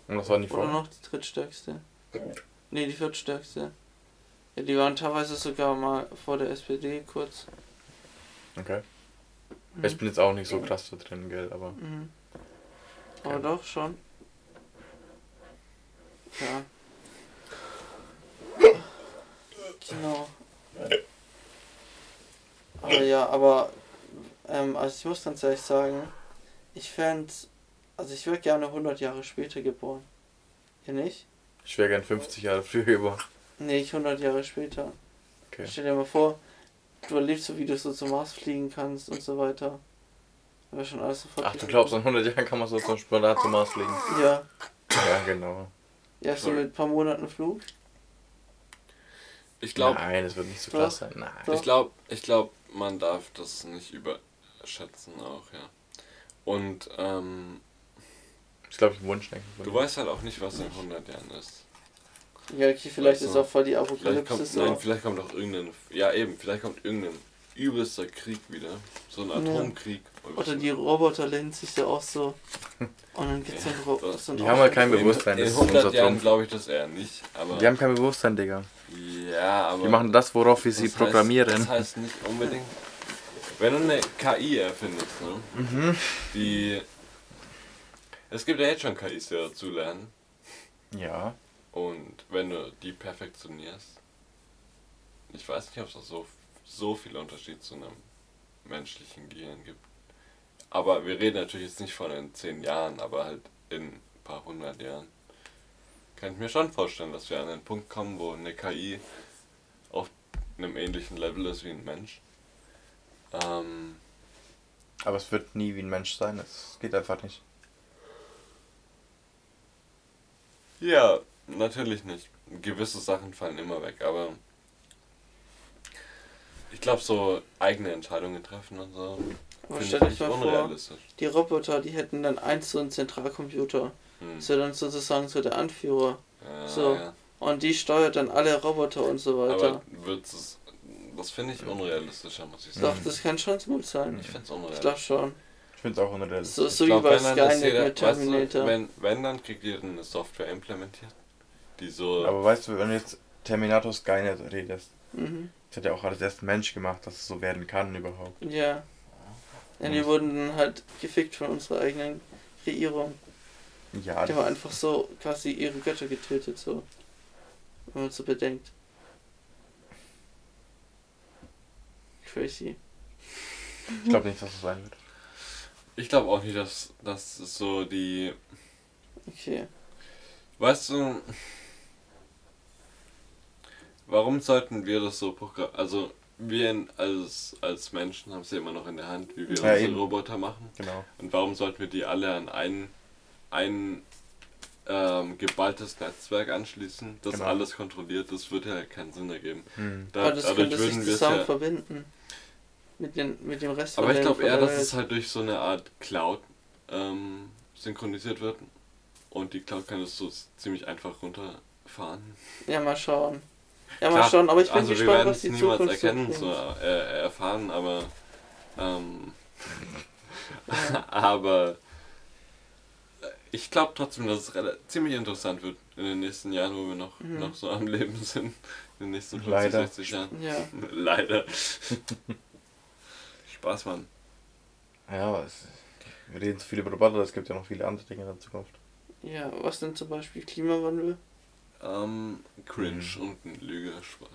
Und was war die vorher? Oder noch die drittstärkste. Nee, die viertstärkste. Ja, die waren teilweise sogar mal vor der SPD kurz. Okay. Mhm. Ich bin jetzt auch nicht so krass da drin, gell, aber. Mhm. Aber okay. doch schon. Ja. Genau. Aber ja, aber ähm, also ich muss ganz ehrlich sagen, ich fände, also ich wäre gerne 100 Jahre später geboren. Ihr nicht? Ich wäre gern 50 Jahre früher geboren. Nee, ich 100 Jahre später. Okay. Stell dir mal vor, du erlebst so, wie du so zum Mars fliegen kannst und so weiter. Wäre schon alles sofort. Ach, du glaubst, in 100 Jahren kann man so zum Spontan zum Mars fliegen? Ja. Ja, genau. Ja, so mit ein paar Monaten Flug. Ich glaube. Nein, es wird nicht so krass sein. Nein. Ich glaube, ich glaub, man darf das nicht überschätzen auch, ja. Und, ähm. Ich glaube, ich Wunschdenken. Du weißt halt auch nicht, was in 100 Jahren ist. Ja, okay, vielleicht weißt ist auch voll die Apokalypse. Vielleicht kommt, so. nein, vielleicht kommt auch irgendein. Ja, eben, vielleicht kommt irgendein übelster Krieg wieder. So ein Atomkrieg. Ja. Oder die Roboter lehnen sich ja auch so. Und dann gibt's ja, dann Roboter. So die haben halt kein Bewusstsein. In, in 100 Jahren glaube ich das eher nicht. Aber die haben kein Bewusstsein, Digga. Ja, aber. Die machen das, worauf wir sie heißt, programmieren. Das heißt nicht unbedingt. Wenn du eine KI erfindest, ne? Mhm. Die. Es gibt ja jetzt schon KIs, die dazu lernen. Ja. Und wenn du die perfektionierst, ich weiß nicht, ob es so, so viel Unterschied zu einem menschlichen Gehirn gibt. Aber wir reden natürlich jetzt nicht von in zehn Jahren, aber halt in ein paar hundert Jahren kann ich mir schon vorstellen, dass wir an einen Punkt kommen, wo eine KI auf einem ähnlichen Level ist wie ein Mensch. Ähm, aber es wird nie wie ein Mensch sein, es geht einfach nicht. Ja, natürlich nicht. Gewisse Sachen fallen immer weg, aber ich glaube, so eigene Entscheidungen treffen und so. Aber stell dich mal vor, die Roboter, die hätten dann eins so einen Zentralcomputer. Hm. Ist ja dann sozusagen so der Anführer. Ja, so. Ja. Und die steuert dann alle Roboter und so weiter. Aber wird's es. Das finde ich unrealistischer, muss ich sagen. Doch, das kann schon gut sein. Ich finde es unrealistisch. Ich glaube schon. Ich finde es auch unrealistisch. So, so glaub, wie bei Skynet mit Terminator. Weißt du, wenn, wenn, dann kriegt ihr eine Software implementiert, die so. Aber weißt du, wenn du jetzt Terminator Skynet redest, mhm. das hat ja auch alles erst Mensch gemacht, dass es so werden kann überhaupt. Ja. Ja, die wurden dann halt gefickt von unserer eigenen Kreierung. Ja. Die haben einfach so quasi ihre Götter getötet, so. Wenn man so bedenkt. Crazy. Ich glaube nicht, dass es sein wird. Ich glaube auch nicht, dass das so die. Okay. Weißt du, warum sollten wir das so programmieren? Also, wir als, als Menschen haben es ja immer noch in der Hand, wie wir Ja, unsere eben. Roboter machen. Genau. Und warum sollten wir die alle an ein, ein ähm, geballtes Netzwerk anschließen, das Genau. alles kontrolliert? Das würde ja keinen Sinn ergeben. Hm. Da, Aber das könnte sich würden wir es zusammen ja. verbinden. Mit, den, mit dem Rest Aber ich glaube eher, dass es halt durch so eine Art Cloud ähm, synchronisiert wird. Und die Cloud kann es so ziemlich einfach runterfahren. Ja, mal schauen. Ja, mal schauen, aber ich bin also gespannt, was es die niemals Zukunft so erkennen, so äh, erfahren, aber ähm, [laughs] [laughs] aber äh, ich glaube trotzdem, dass es ziemlich interessant wird in den nächsten Jahren, wo wir noch, Mhm. noch so am Leben sind. In den nächsten 50, Leider. 60 Jahren. Ja, [laughs] Leider. Spaß, Mann. Ja, aber es, wir reden zu viel über Roboter, es gibt ja noch viele andere Dinge in der Zukunft. ja, was denn zum Beispiel Klimawandel? Ähm, cringe und ein Lüge, Spaß.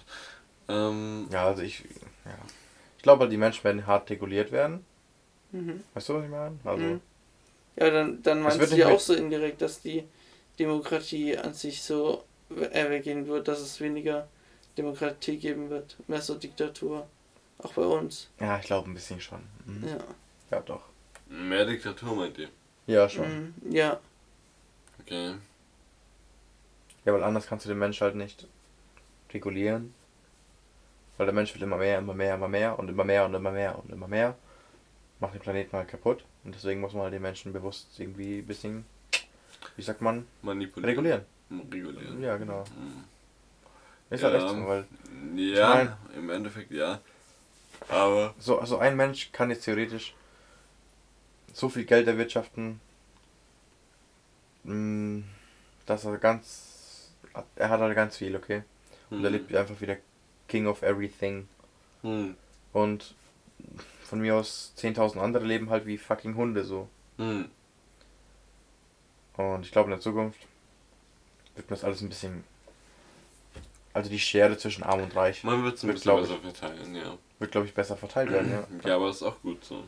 Ähm, Ja, also ich, ja. Ich glaube, die Menschen werden hart reguliert werden. Mhm. Weißt du, was ich meine? Also, Mhm. Ja, dann, dann Es meinst du ja auch so indirekt, dass die Demokratie an sich so we- weggehen wird, dass es weniger Demokratie geben wird, mehr so Diktatur. Auch bei uns. ja, ich glaube ein bisschen schon. Mhm. Ja. Ja, doch. mehr Diktatur meint ihr? Ja, schon. Mhm. Ja, Okay. Ja, weil anders kannst du den Mensch halt nicht regulieren. Weil der Mensch will immer mehr, immer mehr, immer mehr und immer mehr und immer mehr und immer mehr. Macht den Planeten halt kaputt. Und deswegen muss man halt den Menschen bewusst irgendwie ein bisschen, wie sagt man, Manipulieren. regulieren. Regulieren. Ja, genau. Mhm. Ist halt Ja. echt so, weil Ja, mein- im Endeffekt ja. Aber so also ein Mensch kann jetzt theoretisch so viel Geld erwirtschaften, mh, dass er ganz, er hat halt ganz viel, okay? Und er hm, lebt einfach wie der King of Everything. hm, Und von mir aus 10.000 andere leben halt wie fucking Hunde so. hm. Und ich glaube in der Zukunft wird mir das alles ein bisschen. Also die Schere zwischen Arm und Reich man wird es ein Wird, bisschen glaub besser verteilen, ja. wird, glaube ich, besser verteilt werden, ja. [clears throat] Ja, aber ist auch gut so.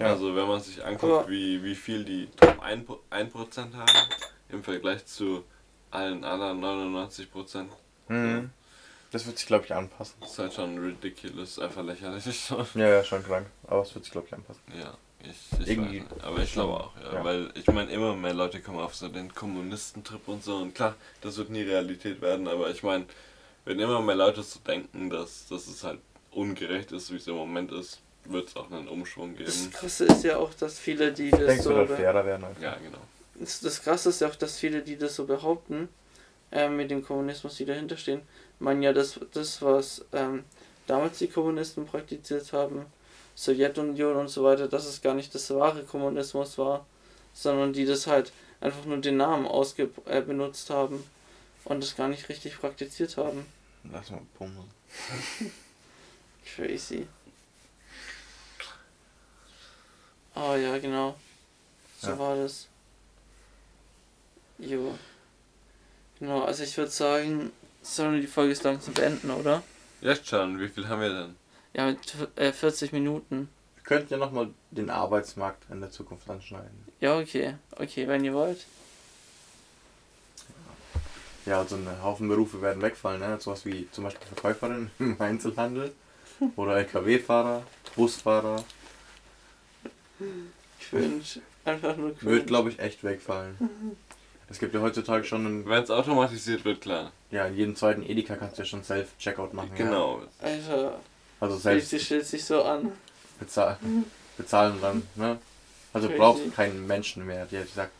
Ja. Also wenn man sich anguckt, wie, wie viel die Top 1%, 1% haben im Vergleich zu allen anderen 99%, Mhm. Das wird sich, glaube ich, anpassen. ist halt schon ridiculous, einfach lächerlich. [laughs] Ja, ja, schon krank. Aber es wird sich, glaube ich, anpassen. Ja, ich, ich Irgendwie weiß. Aber ich glaube auch, ja, Ja. Weil ich meine, immer mehr Leute kommen auf so den Kommunistentrip und so. Und klar, das wird nie Realität werden, aber ich meine, wenn immer mehr Leute so denken, dass, dass es halt ungerecht ist, wie es im Moment ist, wird es auch einen Umschwung das geben. Krasse ist ja auch, dass viele, die Ich das denke, es so. wird halt fairer werden. Einfach. Ja, genau. Das, das Krasse ist ja auch, dass viele, die das so behaupten, ähm, mit dem Kommunismus, die dahinter stehen, meinen ja, dass das, was ähm, damals die Kommunisten praktiziert haben, Sowjetunion und so weiter, dass es gar nicht das wahre Kommunismus war, sondern die das halt einfach nur den Namen ausge äh, benutzt haben und das gar nicht richtig praktiziert haben. Lass mal pummeln. [laughs] Crazy. Oh ja, genau. So Ja. war das. Jo. Genau, also ich würde sagen, sollen wir die Folge jetzt langsam beenden, oder? Jetzt schon, wie viel haben wir denn? Ja, mit äh, 40 Minuten. Wir könnten ja nochmal den Arbeitsmarkt in der Zukunft anschneiden. Ja, okay. Okay, wenn ihr wollt. Ja, also ein Haufen Berufe werden wegfallen, ne? Sowas wie zum Beispiel Verkäuferin [laughs] im Einzelhandel oder LKW-Fahrer, Busfahrer. Cringe. Einfach nur cringe. Wird, glaube ich, echt wegfallen. [laughs] Es gibt ja heutzutage schon, einen, Wenn es automatisiert wird, klar. ja, in jedem zweiten Edeka kannst du ja schon Self-Checkout machen. Ja. Genau. Alter, Also selbst selbst sie stellt sich so an. bezahlen, bezahlen dann, ne? Also Crazy. brauchst keinen Menschen mehr, der sagt,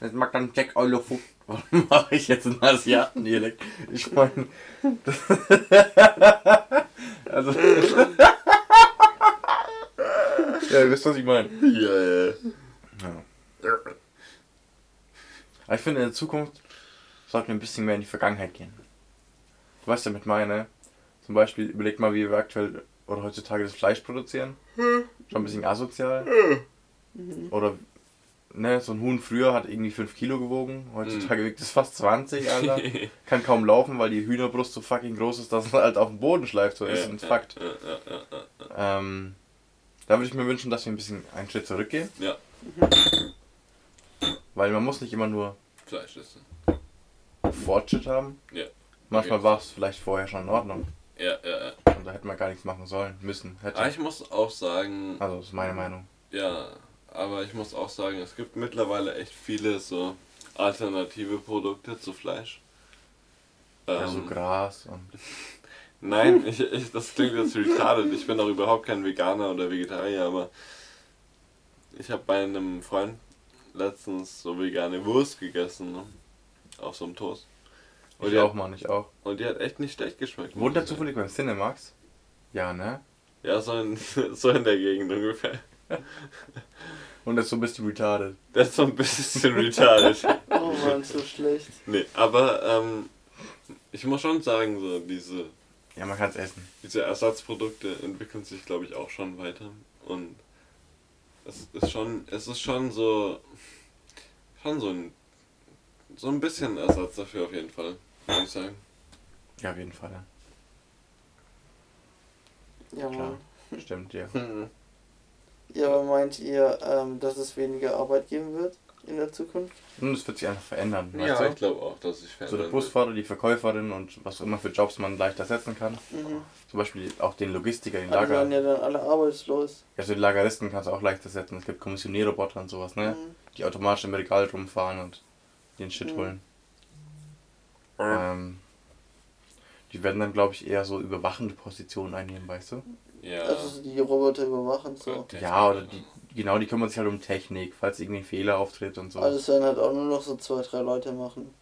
das mag dann Check Euro Food. [laughs] Warum mache ich jetzt einen Asiaten-Dialekt? Ich meine. [laughs] also. [laughs] ja, ihr wisst, was ich meine. Ja, ja. Ja. Aber ich finde, in der Zukunft sollten wir ein bisschen mehr in die Vergangenheit gehen. Du weißt ja mit meine. Zum Beispiel, überleg mal, wie wir aktuell oder heutzutage das Fleisch produzieren. Schon ein bisschen asozial. Oder, ne, so ein Huhn früher hat irgendwie 5 Kilo gewogen. Heutzutage wiegt es fast 20, Alter. [laughs] Kann kaum laufen, weil die Hühnerbrust so fucking groß ist, dass es halt auf dem Boden schleift. So ist ein Fakt. Ähm, Da würde ich mir wünschen, dass wir ein bisschen einen Schritt zurückgehen. Ja. Weil man muss nicht immer nur Fleisch essen. Fortschritt haben. Ja. Manchmal war es vielleicht vorher schon in Ordnung. Ja, ja, ja. Und da hätte man gar nichts machen sollen, müssen, hätte. Aber ich muss auch sagen, Also, das ist meine Meinung. ja, aber ich muss auch sagen, es gibt mittlerweile echt viele so alternative Produkte zu Fleisch. Ja, so Ähm, Gras und. [laughs] Nein, ich, ich, das klingt jetzt retarded. Ich bin auch überhaupt kein Veganer oder Vegetarier, aber ich habe bei einem Freund letztens so vegane Wurst gegessen, ne? auf so einem Toast. Und Ich die, auch, hat, Mann, ich auch. und die hat echt nicht schlecht geschmeckt. Wohnt der zufällig beim Cinemax? Ja, ne? Ja, so in, [laughs] so in der Gegend ungefähr. Und ist so ein bisschen retarded. Das ist so ein bisschen retarded. [laughs] Oh Mann, so schlecht. Nee, aber ähm, ich muss schon sagen, so diese, Ja, man kann es essen. diese Ersatzprodukte entwickeln sich, glaube ich, auch schon weiter. Und es ist schon, es ist schon so, schon so ein, so ein bisschen Ersatz dafür auf jeden Fall, würde ich sagen. Ja, auf jeden Fall. Ja. Ja, Klar. Stimmt, ja. [laughs] Ja, aber meint ihr, ähm, dass es weniger Arbeit geben wird in der Zukunft? Und es wird sich einfach verändern, weißt Ja, du? ich glaube auch, dass ich So der verändern wird. Busfahrer, die Verkäuferin und was auch immer für Jobs man leicht ersetzen kann. Mhm. Zum Beispiel auch den Logistiker, den Die Lager. waren ja dann alle arbeitslos. Also die Lageristen kannst du auch leicht ersetzen. Es gibt Kommissionierroboter und sowas, ne? Mhm. Die automatisch im Regal rumfahren und den Shit Mhm. holen. Ähm, die werden dann, glaube ich, eher so überwachende Positionen einnehmen, weißt du? Ja. Also die Roboter überwachen so. Ja, oder die, genau, die kümmern sich halt um Technik, falls irgendwie ein Fehler auftritt und so. Also es werden halt auch nur noch so zwei, drei Leute machen.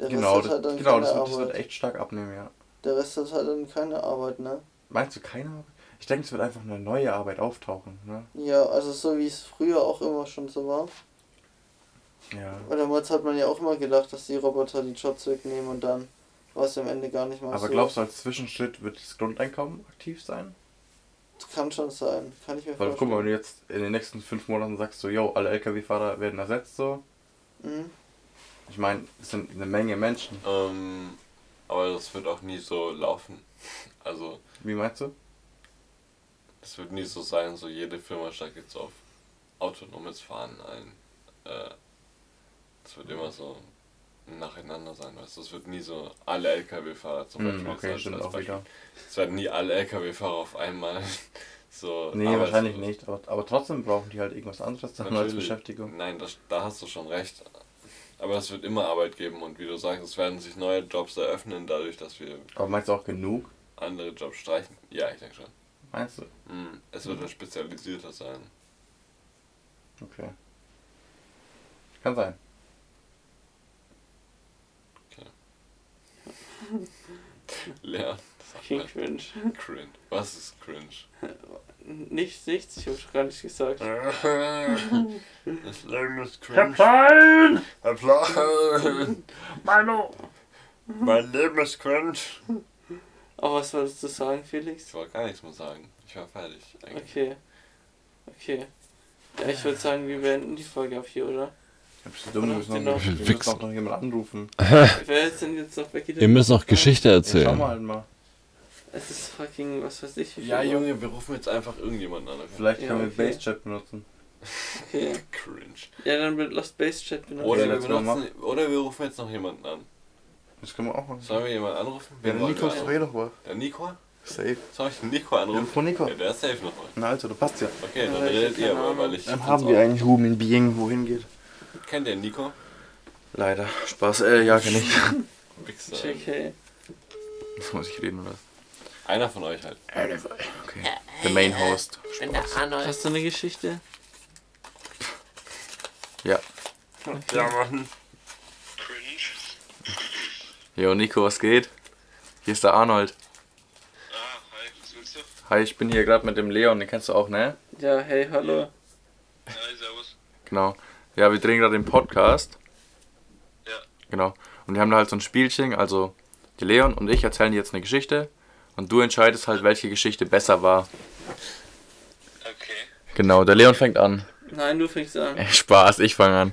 Der genau, Rest das, hat halt dann genau keine das, wird, das Arbeit. wird echt stark abnehmen, ja. Der Rest hat halt dann keine Arbeit, ne? Meinst du keine Arbeit? Ich denke, es wird einfach eine neue Arbeit auftauchen, ne? Ja, also so wie es früher auch immer schon so war. Ja. Weil damals hat man ja auch immer gedacht, dass die Roboter die Jobs wegnehmen und dann war es am Ende gar nicht mal so. Aber glaubst du, als Zwischenschritt wird das Grundeinkommen aktiv sein? Kann schon sein. Kann ich mir Weil guck vorstellen. mal, wenn du jetzt in den nächsten fünf Monaten sagst, so, yo, alle LKW-Fahrer werden ersetzt, so. Mhm. Ich meine, es sind eine Menge Menschen. Ähm, aber das wird auch nie so laufen. Also, Wie meinst du? das wird nie so sein, so jede Firma steigt jetzt auf autonomes Fahren ein. Äh, das wird immer so nacheinander sein, weißt du. Es wird nie so alle LKW-Fahrer zum Beispiel. Hm, jetzt okay, als- stimmt als auch Beispiel. wieder. Es werden nie alle LKW-Fahrer auf einmal [laughs] so. Nee, arbeitslos. wahrscheinlich nicht. Aber, aber trotzdem brauchen die halt irgendwas anderes dann als. Beschäftigung. Nein, das, da hast du schon recht. Aber es wird immer Arbeit geben und wie du sagst, es werden sich neue Jobs eröffnen, dadurch, dass wir Aber meinst du auch genug? andere Jobs streichen. Ja, ich denke schon. Meinst du? Hm, Es wird dann spezialisierter sein. Okay. Kann sein. King mal, cringe. cringe. Was ist cringe? Nichts, nichts, ich hab gar nichts gesagt. [laughs] Das Leben ist cringe. Nein! Applaus. Milo! Mein Leben ist cringe. Aber was wolltest du sagen, Felix? Ich wollte gar nichts mehr sagen. Ich war fertig. Eigentlich. Okay. Okay. Ja, ich würde sagen, wir beenden die Folge auf hier, oder? Ja, bist du dumm? Wir müssen Genau. noch, wir müssen Fix. auch noch jemand anrufen. Wer ist denn jetzt noch Becky? Ihr müsst noch Geschichte Ja, schau erzählen. mal halt mal. Es ist fucking, was weiß ich. Ja. Junge, wir rufen jetzt einfach irgendjemanden an. okay? Vielleicht Ja, können wir okay. Base-Chat benutzen. Okay. [laughs] Cringe. Ja, dann wird Lost Base Chat benutzen. Oder, Ja, wir benutzen, oder wir rufen jetzt noch jemanden an. Das können wir auch machen. Sollen wir jemanden anrufen? Ja, der wollen Nico wir ist doch eh noch wach. Der Nico? Safe. Soll ich den Nico Ja, anrufen? von Nico. Ja, der ist safe nochmal. Na also, du passt ja. Okay, dann Ja, ich redet ihr mal, Ahnung. weil ich. Dann haben wir eigentlich Ruhm in Being, wohin geht. Kennt ihr Nico? Leider. Spaß, äh, ja, kenn ich. [laughs] Wichser. JK. Jetzt [laughs] muss ich reden, oder? Einer von euch halt. Okay. Der Main Host. Hast du eine Geschichte? Ja. Ja, Mann. Jo, Nico, was geht? Hier ist der Arnold. Ah, hi, was willst du? Hi, ich bin hier gerade mit dem Leon, den kennst du auch, ne? Ja, hey, hallo. Hi, servus. Genau. Ja, wir drehen gerade den Podcast. Ja. Genau. Und wir haben da halt so ein Spielchen, also der Leon und ich erzählen dir jetzt eine Geschichte und du entscheidest halt, welche Geschichte besser war. Okay. Genau, der Leon fängt an. Nein, du fängst an. Äh, Spaß, ich fange an.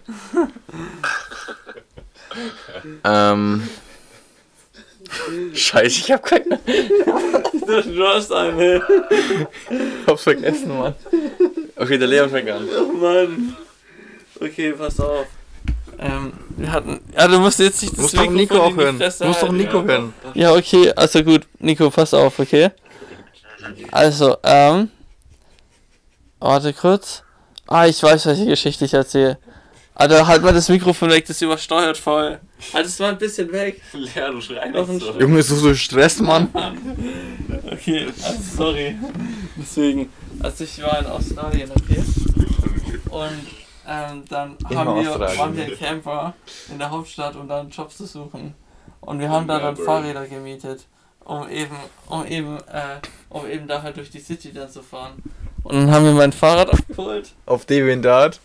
ähm. Scheiße, ich hab keine. Du hast eine. Ich hab's vergessen, Mann. Okay, der Leon fängt an. Oh Mann. Okay, pass auf. Ähm, wir hatten. Ja, du musst jetzt nicht musst doch Nico auch hören. Du musst doch Nico hören. Ja, okay, also gut, Nico, pass auf, okay? Also, ähm. Warte kurz. Ah, ich weiß, welche Geschichte ich erzähle. Alter, halt mal das Mikrofon weg, das übersteuert voll. Halt es mal ein bisschen weg. [laughs] Lea, du Noch so. Stück. Junge, ist so Stress, Mann. [laughs] Okay, also sorry. Deswegen, also ich war in Australien, okay? Und ähm, dann haben wir, waren wir Camper in der Hauptstadt, um dann Jobs zu suchen. Und wir haben da dann. Fahrräder gemietet, um eben, um eben, äh, um eben da halt durch die City dann zu fahren. Und dann haben wir mein Fahrrad abgeholt Auf Deviantart.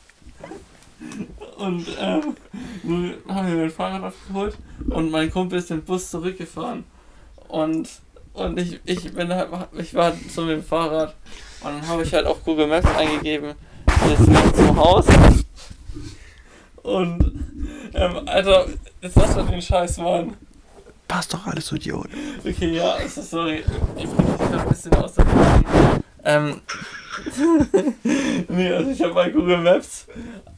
und ähm, nun haben wir mein Fahrrad abgeholt und mein Kumpel ist den Bus zurückgefahren. Und, und ich, ich bin halt, ich war so mit dem Fahrrad und dann habe ich halt auf Google Maps eingegeben, jetzt wieder zum Haus. Und ähm, Alter, jetzt lass mal den Scheiß machen. Passt doch alles, du Idiot. Okay, ja, also sorry. Ich mich gerade ein bisschen aus der Bahn. Ähm. [laughs] nee, also ich habe bei Google Maps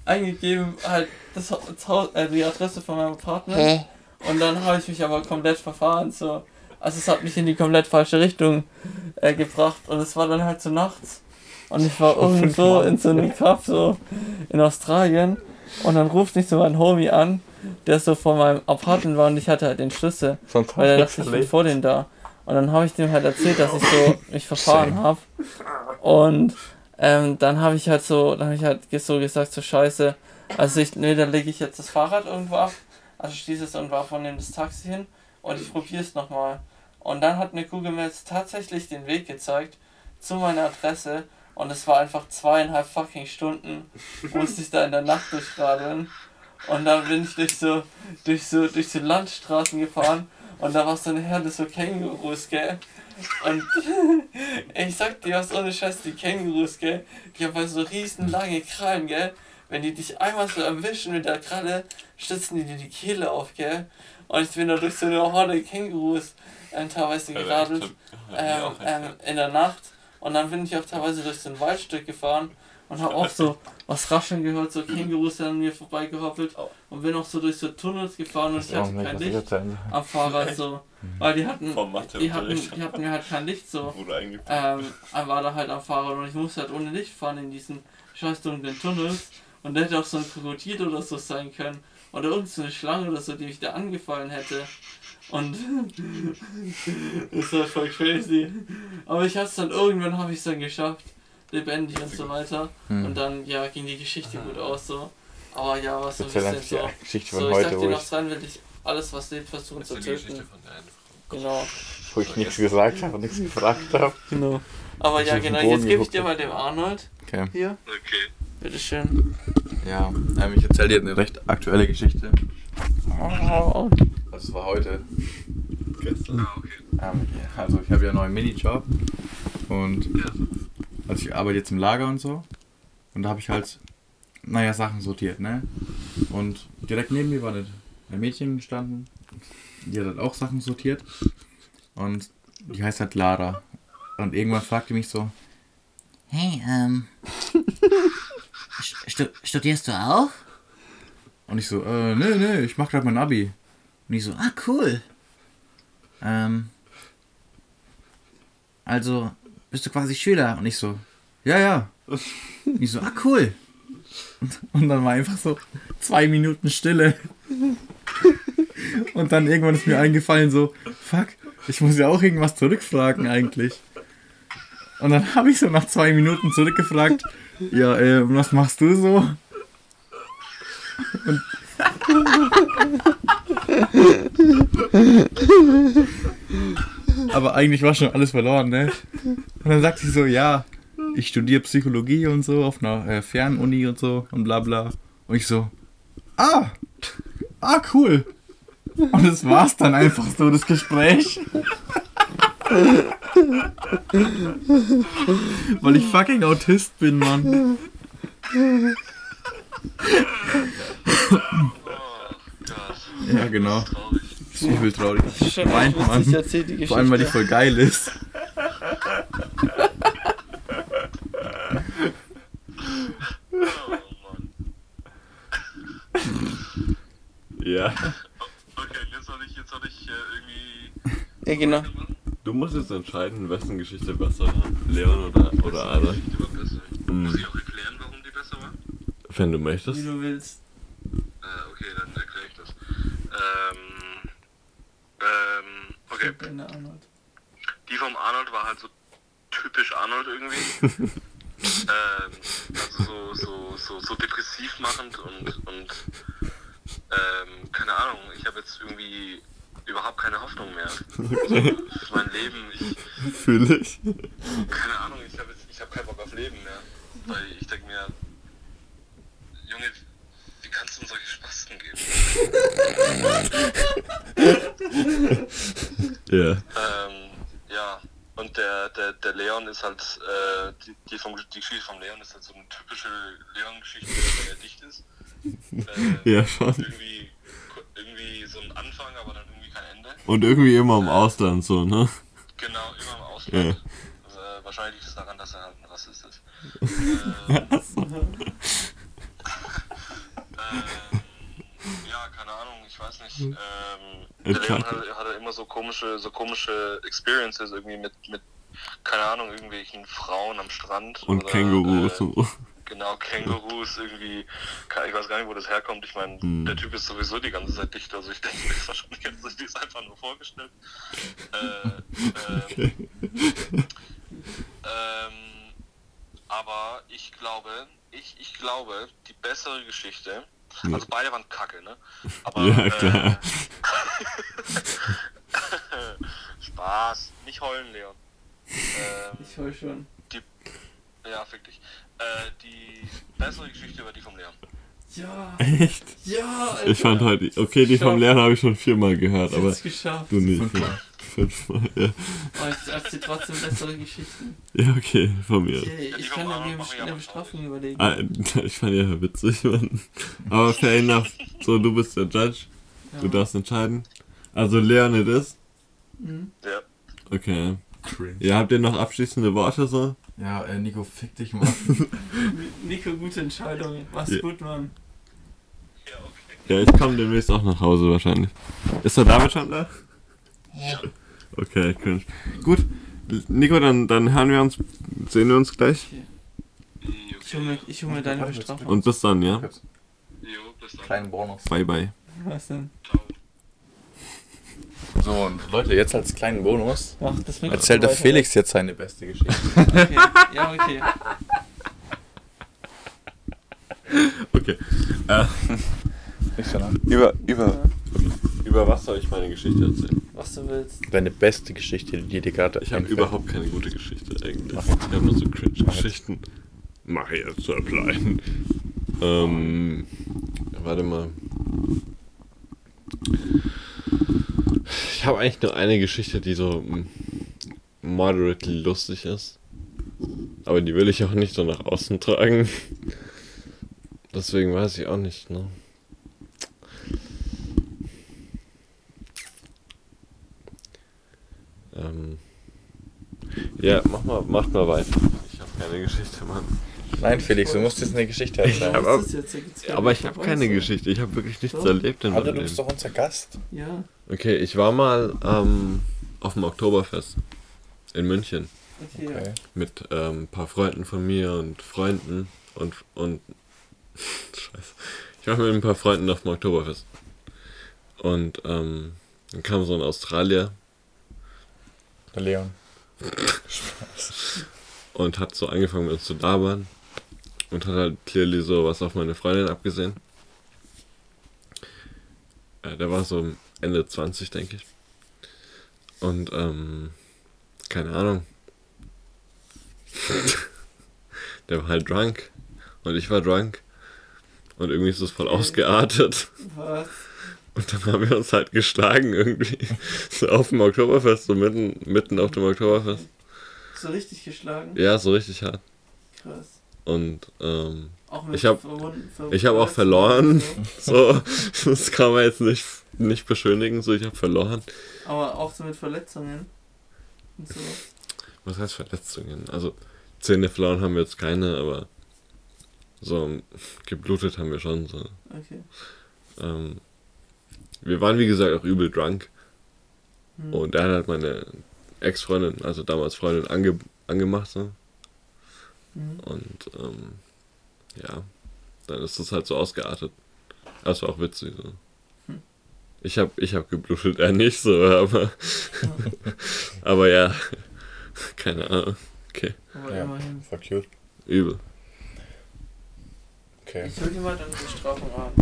eingegeben, halt das, das Haus, äh, die Adresse von meinem Partner. Und dann habe ich mich aber komplett verfahren. So. Also es hat mich in die komplett falsche Richtung äh, gebracht. Und es war dann halt so nachts. Und ich war irgendwo in so einem Cup so in Australien. Und dann ruft mich so mein Homie an, der so vor meinem Apartment war und ich hatte halt den Schlüssel. Weil er dachte, ich bin vor dem da. Und dann habe ich dem halt erzählt, dass ich so mich verfahren habe. Und ähm, dann habe ich halt so, dann habe ich halt so gesagt, so scheiße. Also ich, nee, dann lege ich jetzt das Fahrrad irgendwo ab. Also schließe es irgendwo ab und nehme das Taxi hin und ich probiere es nochmal. Und dann hat mir Google Maps tatsächlich den Weg gezeigt zu meiner Adresse und es war einfach zweieinhalb fucking Stunden, musste ich da in der Nacht durchradeln. Und dann bin ich durch so, durch so, durch so Landstraßen gefahren und da war so eine Herde so Kängurus, gell? Und [laughs] ich sag dir was ohne Scheiß, die Kängurus, gell? Die haben halt so riesen lange Krallen, gell? Wenn die dich einmal so erwischen mit der Kralle, stützen die dir die Kehle auf, gell? Und ich bin da durch so eine Horde Kängurus ähm, teilweise geradelt ähm, ähm, in der Nacht. Und dann bin ich auch teilweise durch so ein Waldstück gefahren und habe auch so was rascheln gehört, so Kängurus sind an mir vorbeigehoppelt und bin auch so durch so Tunnels gefahren und ich hatte kein Licht am Fahrrad so, weil die hatten, die hatten, die hatten mir halt kein Licht so. Ähm, war da halt am Fahrrad und ich musste halt ohne Licht fahren in diesen scheiß dunklen Tunnels. Und da hätte auch so ein Krokodil oder so sein können oder irgend so eine Schlange oder so, die mich da angefallen hätte. Und das war voll crazy. Aber ich hab's dann irgendwann habe ich es dann geschafft, lebendig und so weiter. Hm. Und dann ja ging die Geschichte gut aus so. Aber ja, was so ein bisschen so. Geschichte So, von ich heute, dir noch dran, will ich alles was lebt versuchen zu töten. Genau, wo ich nichts gesagt habe und nichts gefragt habe. genau. Aber Ich ja genau, jetzt gebe ich dir mal dem Arnold Okay. hier. Okay. Bitteschön. Ja, ähm, ich erzähle dir eine recht aktuelle Geschichte. Oh, Das war heute. Ah, okay. Ähm, also ich habe ja einen neuen Minijob und also ich arbeite jetzt im Lager und so und da habe ich halt, naja, Sachen sortiert, ne? Und direkt neben mir war eine, ein Mädchen gestanden, die hat halt auch Sachen sortiert und die heißt halt Lara. Und irgendwann fragte mich so, Hey, ähm. [laughs] stu studierst du auch? und ich so, äh, nee, nee, ich mach grad mein Abi. Und ich so, ah, cool. Ähm, also, bist du quasi Schüler? Und ich so, ja, ja. Und ich so, ah, cool. Und, und dann war einfach so zwei Minuten Stille. Und dann irgendwann ist mir eingefallen, so, fuck, ich muss ja auch irgendwas zurückfragen eigentlich. Und dann habe ich so nach zwei Minuten zurückgefragt, ja, äh, was machst du so? Aber eigentlich war schon alles verloren, ne? Und dann sagt sie so, ja, ich studiere Psychologie und so auf einer äh, Fernuni und so und bla bla. Und ich so, ah, ah, cool. Und das war's dann einfach so, das Gespräch. Weil ich fucking Autist bin, Mann. Ja, genau. Das ist übel traurig. Das ist Weint man. Vor allem, weil die voll geil ist. Ja. Okay, jetzt habe ich, jetzt soll ich äh, irgendwie. Ja, genau. Du musst jetzt entscheiden, wessen Geschichte besser war. Leon oder, oder Ada. Geschichte war besser. Muss ich auch erklären, warum die besser war? Wenn du möchtest. Wie du willst. Äh, okay, dann ähm, ähm, okay. Die vom Arnold war halt so typisch Arnold irgendwie. [laughs] ähm, also so, so, so, so depressiv machend und, und ähm, keine Ahnung, ich habe jetzt irgendwie überhaupt keine Hoffnung mehr. Für mein Leben, ich, Fühle ich. keine Ahnung, ich habe ich hab keinen Bock auf Leben mehr. Weil ich denke mir, uns solche Spasten geben? [laughs] Ja. Ähm, ja, und der, der, der Leon ist halt, äh, die, die, vom, die Geschichte vom Leon ist halt so eine typische Leon-Geschichte, weil er dicht ist. Äh, Ja, schon. Irgendwie, irgendwie so ein Anfang, aber dann irgendwie kein Ende. Und irgendwie immer im Ausland so, ne? Genau, immer im Ausland. Ja. Also, äh, wahrscheinlich liegt es daran, dass er halt ein Rassist ist. [laughs] ähm, [laughs] ja, keine Ahnung, ich weiß nicht. Ähm, der Leon hatte, hatte immer so komische, so komische Experiences irgendwie mit, mit, keine Ahnung, irgendwelchen Frauen am Strand. Und oder, Kängurus Äh, so. genau, Kängurus irgendwie. Ich weiß gar nicht, wo das herkommt. Ich meine, Hm. der Typ ist sowieso die ganze Zeit dicht. Also ich denke, wahrscheinlich hat er sich das einfach nur vorgestellt. Äh, ähm, ähm, aber ich glaube, ich, ich glaube, die bessere Geschichte, also beide waren kacke, ne? Aber, Ja, klar. Äh, [laughs] Spaß, nicht heulen, Leon. Ähm, Ich heul schon. die, ja, fick dich. Äh, die bessere Geschichte war die vom Leon. Ja, Echt? ja, Alter. Ich fand heute, okay, die vom Lernen habe ich schon viermal gehört, Ich aber geschafft. du nicht. Fünfmal. Fünfmal, ja. Aber ich erzähl trotzdem bessere Geschichten. Ja, okay, von mir. Okay, ich vom kann mir eine Bestrafung überlegen. Ah, [laughs] ich fand ja witzig, Mann. Aber fair enough. So, du bist der Judge. Du Ja. darfst entscheiden. Also Leon it is. Mhm. Ja. Okay. Cringe. Ja, habt ihr noch abschließende Worte so? Ja, äh, Nico, fick dich mal. [laughs] Nico, gute Entscheidung. Mach's Ja. gut, Mann. Ja, okay. Ja, ich komme demnächst auch nach Hause wahrscheinlich. Ist der David schon da? Ja. Okay, cringe. Gut. Nico, dann, dann hören wir uns, sehen wir uns gleich. Ich hol mir, ich hol mir deine Bestrafung. Und bis dann, ja? Jo, bis dann. Kleinen Bonus. Bye, bye. Was denn? Ciao. So, und Leute, jetzt als kleinen Bonus Mach das Mikrofon erzählt der weiter. Felix jetzt seine beste Geschichte. Okay. Ja, okay. Okay. Äh, über, über, über was soll ich meine Geschichte erzählen? Was du willst. Deine beste Geschichte, die dir gerade Ich habe überhaupt keine gute Geschichte eigentlich. Ich habe nur so cringe-Geschichten. Mach jetzt so klein. Ähm, warte mal. Ich habe eigentlich nur eine Geschichte, die so mm, moderately lustig ist. Aber die will ich auch nicht so nach außen tragen. Deswegen weiß ich auch nicht, ne? Ja, mach mal, macht mal weiter. Ich habe keine Geschichte, Mann. Nein, Felix, du musst jetzt eine Geschichte erzählen. gibt's keine Aber ich habe keine so. Geschichte. Ich habe wirklich nichts Doch. erlebt in Alter, meinem du bist doch unser Gast. Ja, Okay, ich war mal ähm, auf dem Oktoberfest in München okay. Okay. mit ähm, ein paar Freunden von mir und Freunden und und [laughs] Scheiße. Ich war mit ein paar Freunden auf dem Oktoberfest. Und ähm, dann kam so ein Australier Der Leon. Und hat so angefangen mit uns zu labern und hat halt clearly so was auf meine Freundin abgesehen. Äh, der war so Ende 20, denke ich. Und ähm, keine Ahnung. [laughs] der war halt drunk und ich war drunk und irgendwie ist es voll ausgeartet Was? Und dann haben wir uns halt geschlagen irgendwie [laughs] so auf dem Oktoberfest, so mitten, mitten auf dem Oktoberfest. So richtig geschlagen? Ja, so richtig hart. Krass. Und ähm, Auch mit Ich hab- Ver- ich habe auch verloren. [laughs] so, das kann man jetzt nicht, nicht beschönigen, so ich habe verloren. Aber auch so mit Verletzungen. Und so. Was heißt Verletzungen? Also Zähne verloren haben wir jetzt keine, aber so geblutet haben wir schon. So. Okay. Ähm, wir waren wie gesagt auch übel drunk. Und er hat halt meine Ex-Freundin, also damals Freundin, ange angemacht. So. Und ähm, ja, dann ist das halt so ausgeartet. Das war auch witzig. So. Ich hab, ich hab geblutet, er nicht so, aber. [laughs] aber ja, [laughs] keine Ahnung. Okay, Aber Ja. immerhin. Voll cute. übel. Okay. Ich hol dir mal deine Bestrafung an.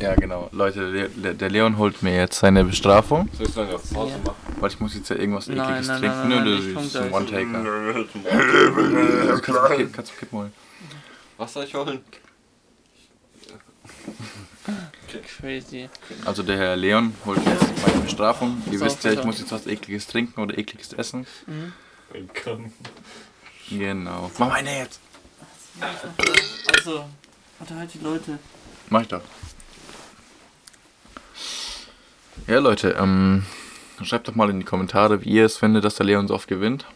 Ja, genau. Leute, der, Leon holt mir jetzt seine Bestrafung. Soll ich dann auf Pause machen? Weil ich muss jetzt ja irgendwas Nein, ekliges nein, trinken. nein, nein, ich das ist ein. One-Taker. Kannst du Kippen- kannst du Kippen holen. Was soll ich holen? [laughs] Crazy. Also der Herr Leon holt jetzt meine Bestrafung. Ihr So, wisst ja, ich muss jetzt was ekliges trinken oder ekliges essen. Willkommen. Genau. Mach meine jetzt. Also, unterhalt die Leute. Mach ich doch. Ja, Leute, ähm, schreibt doch mal in die Kommentare, wie ihr es findet, dass der Leon so oft gewinnt.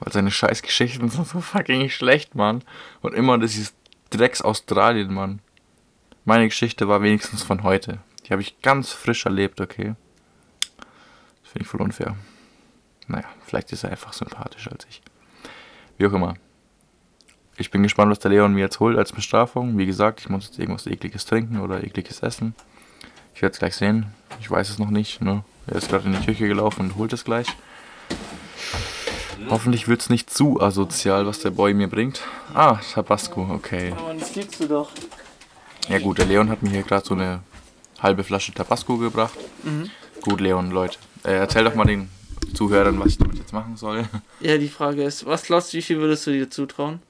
Weil seine scheiß Geschichten sind so fucking schlecht, Mann. Und immer dieses Drecks Australien, Mann. Meine Geschichte war wenigstens von heute. Die habe ich ganz frisch erlebt, okay? Das finde ich voll unfair. Naja, vielleicht ist er einfach sympathischer als ich. Wie auch immer. Ich bin gespannt, was der Leon mir jetzt holt als Bestrafung. Wie gesagt, ich muss jetzt irgendwas ekliges trinken oder ekliges essen. Ich werde es gleich sehen. Ich weiß es noch nicht. Ne? Er ist gerade in die Küche gelaufen und holt es gleich. Hoffentlich wird es nicht zu asozial, was der Boy mir bringt. Ah, Tabasco, okay. Aber das liebst du doch. Ja gut, der Leon hat mir hier gerade so eine halbe Flasche Tabasco gebracht. Mhm. Gut, Leon, Leute. Äh, erzähl doch mal den Zuhörern, was ich damit jetzt machen soll. [laughs] Ja, die Frage ist, was glaubst du, wie viel würdest du dir zutrauen?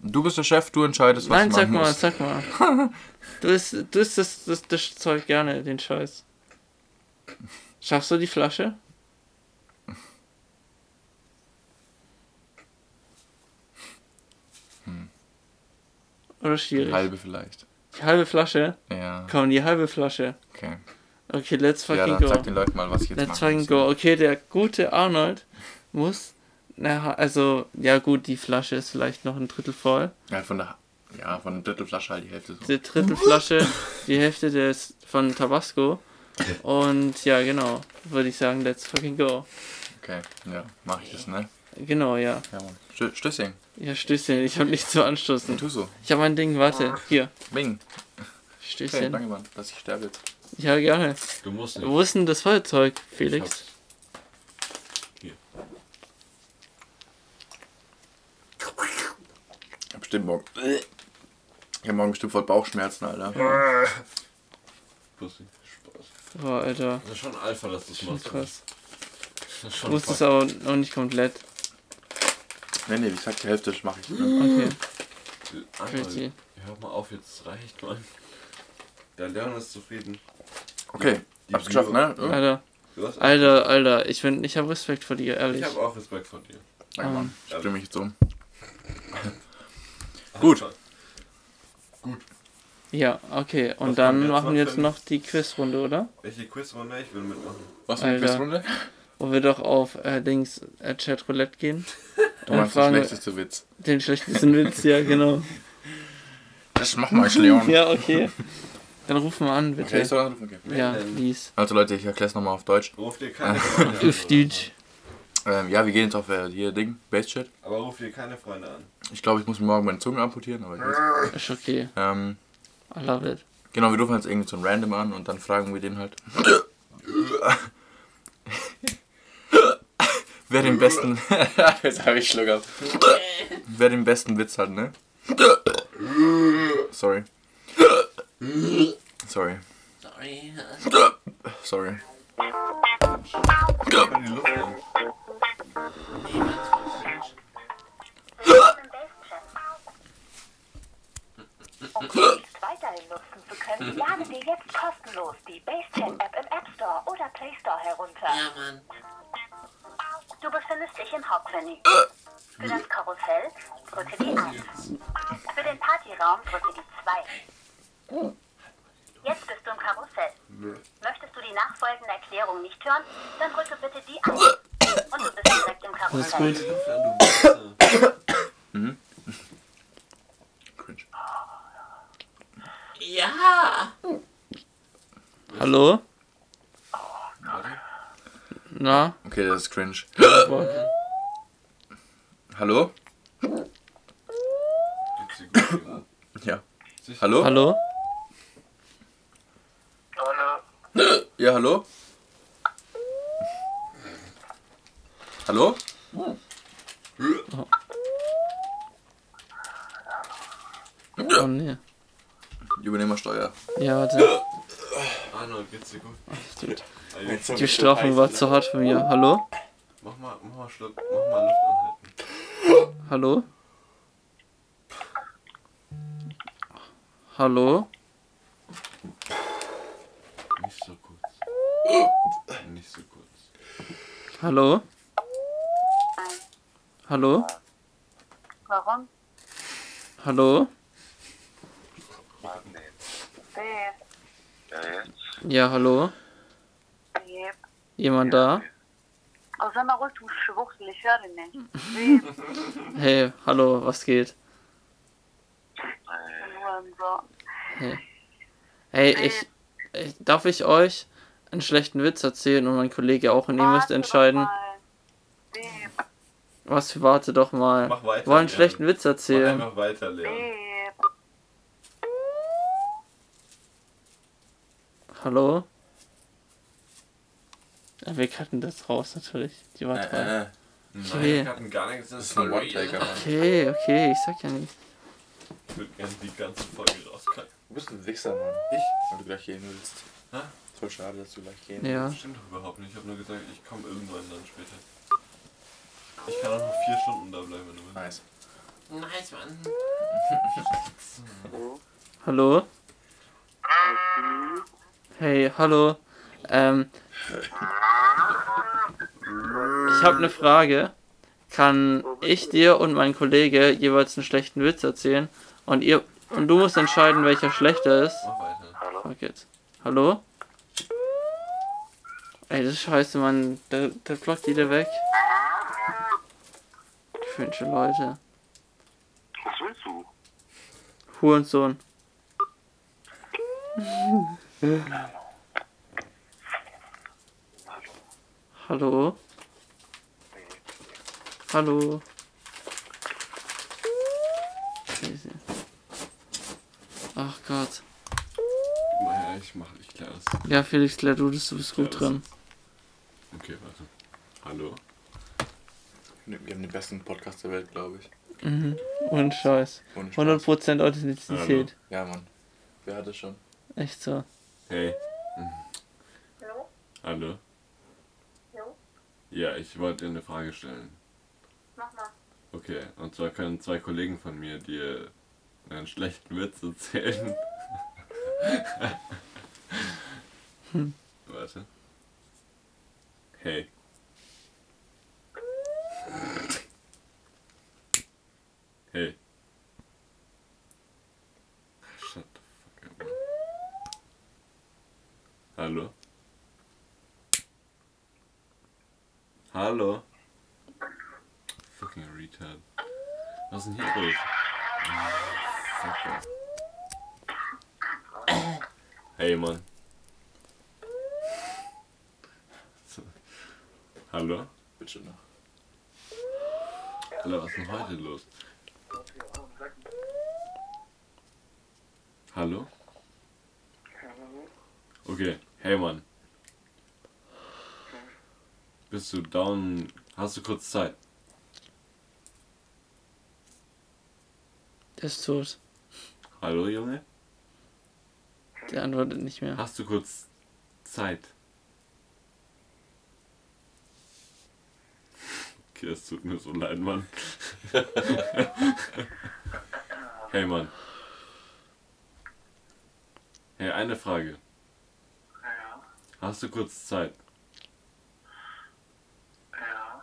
Du bist der Chef, du entscheidest, was Nein, du sag machen mal, musst. sag mal. [laughs] Du isst, du isst das, das, das Zeug gerne, den Scheiß. Schaffst du die Flasche? Oder schwierig? Halbe vielleicht. Die halbe Flasche? Ja, Komm, die halbe Flasche. okay. Okay, let's Ja, fucking dann go. sag den Leuten mal, was ich jetzt Let's fucking muss. go. Okay, der gute Arnold muss. Na, also, ja gut, die Flasche ist vielleicht noch ein Drittel voll. Ja, von der, ja, von der Drittelflasche halt die Hälfte so. Die Drittelflasche, die Hälfte des von Tabasco. Und ja, genau, würde ich sagen, let's fucking go. Okay, ja, mach ich das, ne? Genau, ja. Ja. Stö Stößchen, Ja, Stößchen, ich habe nichts zu anstoßen. tu so. Ich habe mein Ding, warte, hier, Bing. Okay, Stößchen. danke, Mann, dass ich sterbe jetzt. Ja, gerne. Du musst nicht. Wo ist denn das Feuerzeug, Felix? Ich hab bestimmt morgen. Ich hab morgen bestimmt voll Bauchschmerzen, Alter. Pussy. Spaß. Boah, Alter. Das ist schon Alpha, dass du es machst. Krass. Das ist Ich schon wusste es aber noch nicht komplett. Nee, nee, wie gesagt, die Hälfte mache ich. Ne? Okay, crazy. Hör mal auf, jetzt reicht man. Der Leon ist zufrieden. Okay, Die hab's geschafft, ne? Ja. Alter, Alter, Alter, ich bin, ich habe Respekt vor dir, ehrlich. Ich habe auch Respekt vor dir. Danke, Ähm. Mann. Ich dreh mich jetzt um. Gut. Ja, okay. Und Was dann machen wir jetzt machen wir noch jetzt für- noch die Quizrunde, oder? Welche Quizrunde? Ich will mitmachen. Was für eine Alter. Quizrunde? Wo wir doch auf äh, Dings äh, Chatroulette gehen. Du meinst den fragen- schlechteste Witz. Den schlechtesten Witz, ja, genau. Das mach mal, Leon. Ja, okay. Dann rufen wir an, bitte. Okay, so anrufen, okay. ja, please. Also Leute, ich erkläre es nochmal auf Deutsch. Ruf dir keine. [laughs] Auf Deutsch. Ähm, ja, wir gehen jetzt auf äh, hier Ding, Base Chat. Aber ruf dir keine Freunde an. Ich glaube, ich muss mir morgen meine Zunge amputieren, aber ich weiß. Ist okay. Ähm, I love it. genau, wir rufen jetzt irgendwie so ein Random an und dann fragen wir den halt. [laughs] Wer den besten. [laughs] Jetzt habe ich Schluck auf. Wer den besten Witz hat, ne? Sorry. Sorry. Sorry. Kann die Luft an. Um Playlists weiterhin nutzen zu können, lade dir jetzt kostenlos die Basecamp-App im App Store oder Play Store herunter. Ja, Mann. Du befindest dich im Hauptmenü. Für das Karussell drücke die 1. Für den Partyraum drücke die 2. Jetzt bist du im Karussell. Möchtest du die nachfolgende Erklärung nicht hören, dann drücke bitte die 1. Und du bist direkt im Das ist Karussell. gut. Cringe. Hallo? Na? Okay, das ist cringe. Hallo? Ja. Hallo? Ja, hallo? Hallo? Oh nee. Übernehmersteuer. Ja, warte. Arnold, geht's dir gut? Jetzt- Die Bestrafung war zu hart für mich. Hallo? Mach mal, mach mal Schluck, mach mal Luft anhalten. Hallo? Hallo? Nicht so kurz. Nicht so kurz. Hallo? Hallo? Warum? Hallo? Ja, hallo? Jemand da? Oh, sag mal ruhig, du Schwuchtel, ich höre nicht. Hey, hallo, was geht? Hey. Hey, ich, ich. Darf ich euch einen schlechten Witz erzählen und mein Kollege auch und ihr müsst entscheiden. doch mal. Babe, Was, warte doch mal. Mach weiter, Wollen einen Leon. schlechten Witz Mach erzählen? einfach weiter, Leon. Hallo? Ja, wir cutten das raus natürlich. Die war toll. Äh, äh. Nein, Okay. wir hatten gar nichts. Das Das ist ein One-Taker. Okay, okay, ich sag ja nicht. Ich würde gerne die ganze Folge rauskacken. Du bist ein Wichser, Mann. Ich? Weil du gleich gehen willst. Hä? Voll schade, dass du gleich gehen Ja. Das stimmt doch überhaupt nicht. Ich habe nur gesagt, ich komme irgendwann dann später. Ich kann auch noch vier Stunden da bleiben, wenn du willst. Nice. Nice, Mann. Hallo? Hey, hallo. Ähm. Ich habe eine Frage. Kann ich dir und mein Kollege jeweils einen schlechten Witz erzählen? Und ihr und du musst entscheiden, welcher schlechter ist. Mach weiter. Fuck it. Hallo? Ey, das ist scheiße, Mann. Der, der blockt jeder weg. Die finnische Leute. Was willst du? Hurensohn. Hallo? Hallo? Scheiße. Ach Gott. Naja, ich mach, ich klär das. Ja, Felix, klär du das, du bist gut drin. Okay, warte. Hallo? Wir haben den besten Podcast der Welt, glaube ich. Mhm. Und Scheiß. Ohne Spaß. 100% Authentizität. Ja, Mann. Wer hat das schon? Echt so. Hey. Hallo? Hallo? Jo? Ja, ich wollte dir eine Frage stellen. Mach mal. Okay, und zwar können zwei Kollegen von mir dir einen schlechten Witz erzählen. [laughs] Warte. Hey. Hey. Shut the fuck up. Hallo? Hallo? Fucking retard. Was ist denn hier los? Hey Mann. Hallo? Bitte noch. Hallo, was ist denn heute los? Hallo? Okay, hey Mann. Bist du down? Hast du kurz Zeit? Der ist tot. Hallo Junge? Der antwortet nicht mehr. Hast du kurz Zeit? Okay, es tut mir so leid, Mann. [laughs] hey, Mann. Hey, eine Frage. Ja, Hast du kurz Zeit? ja.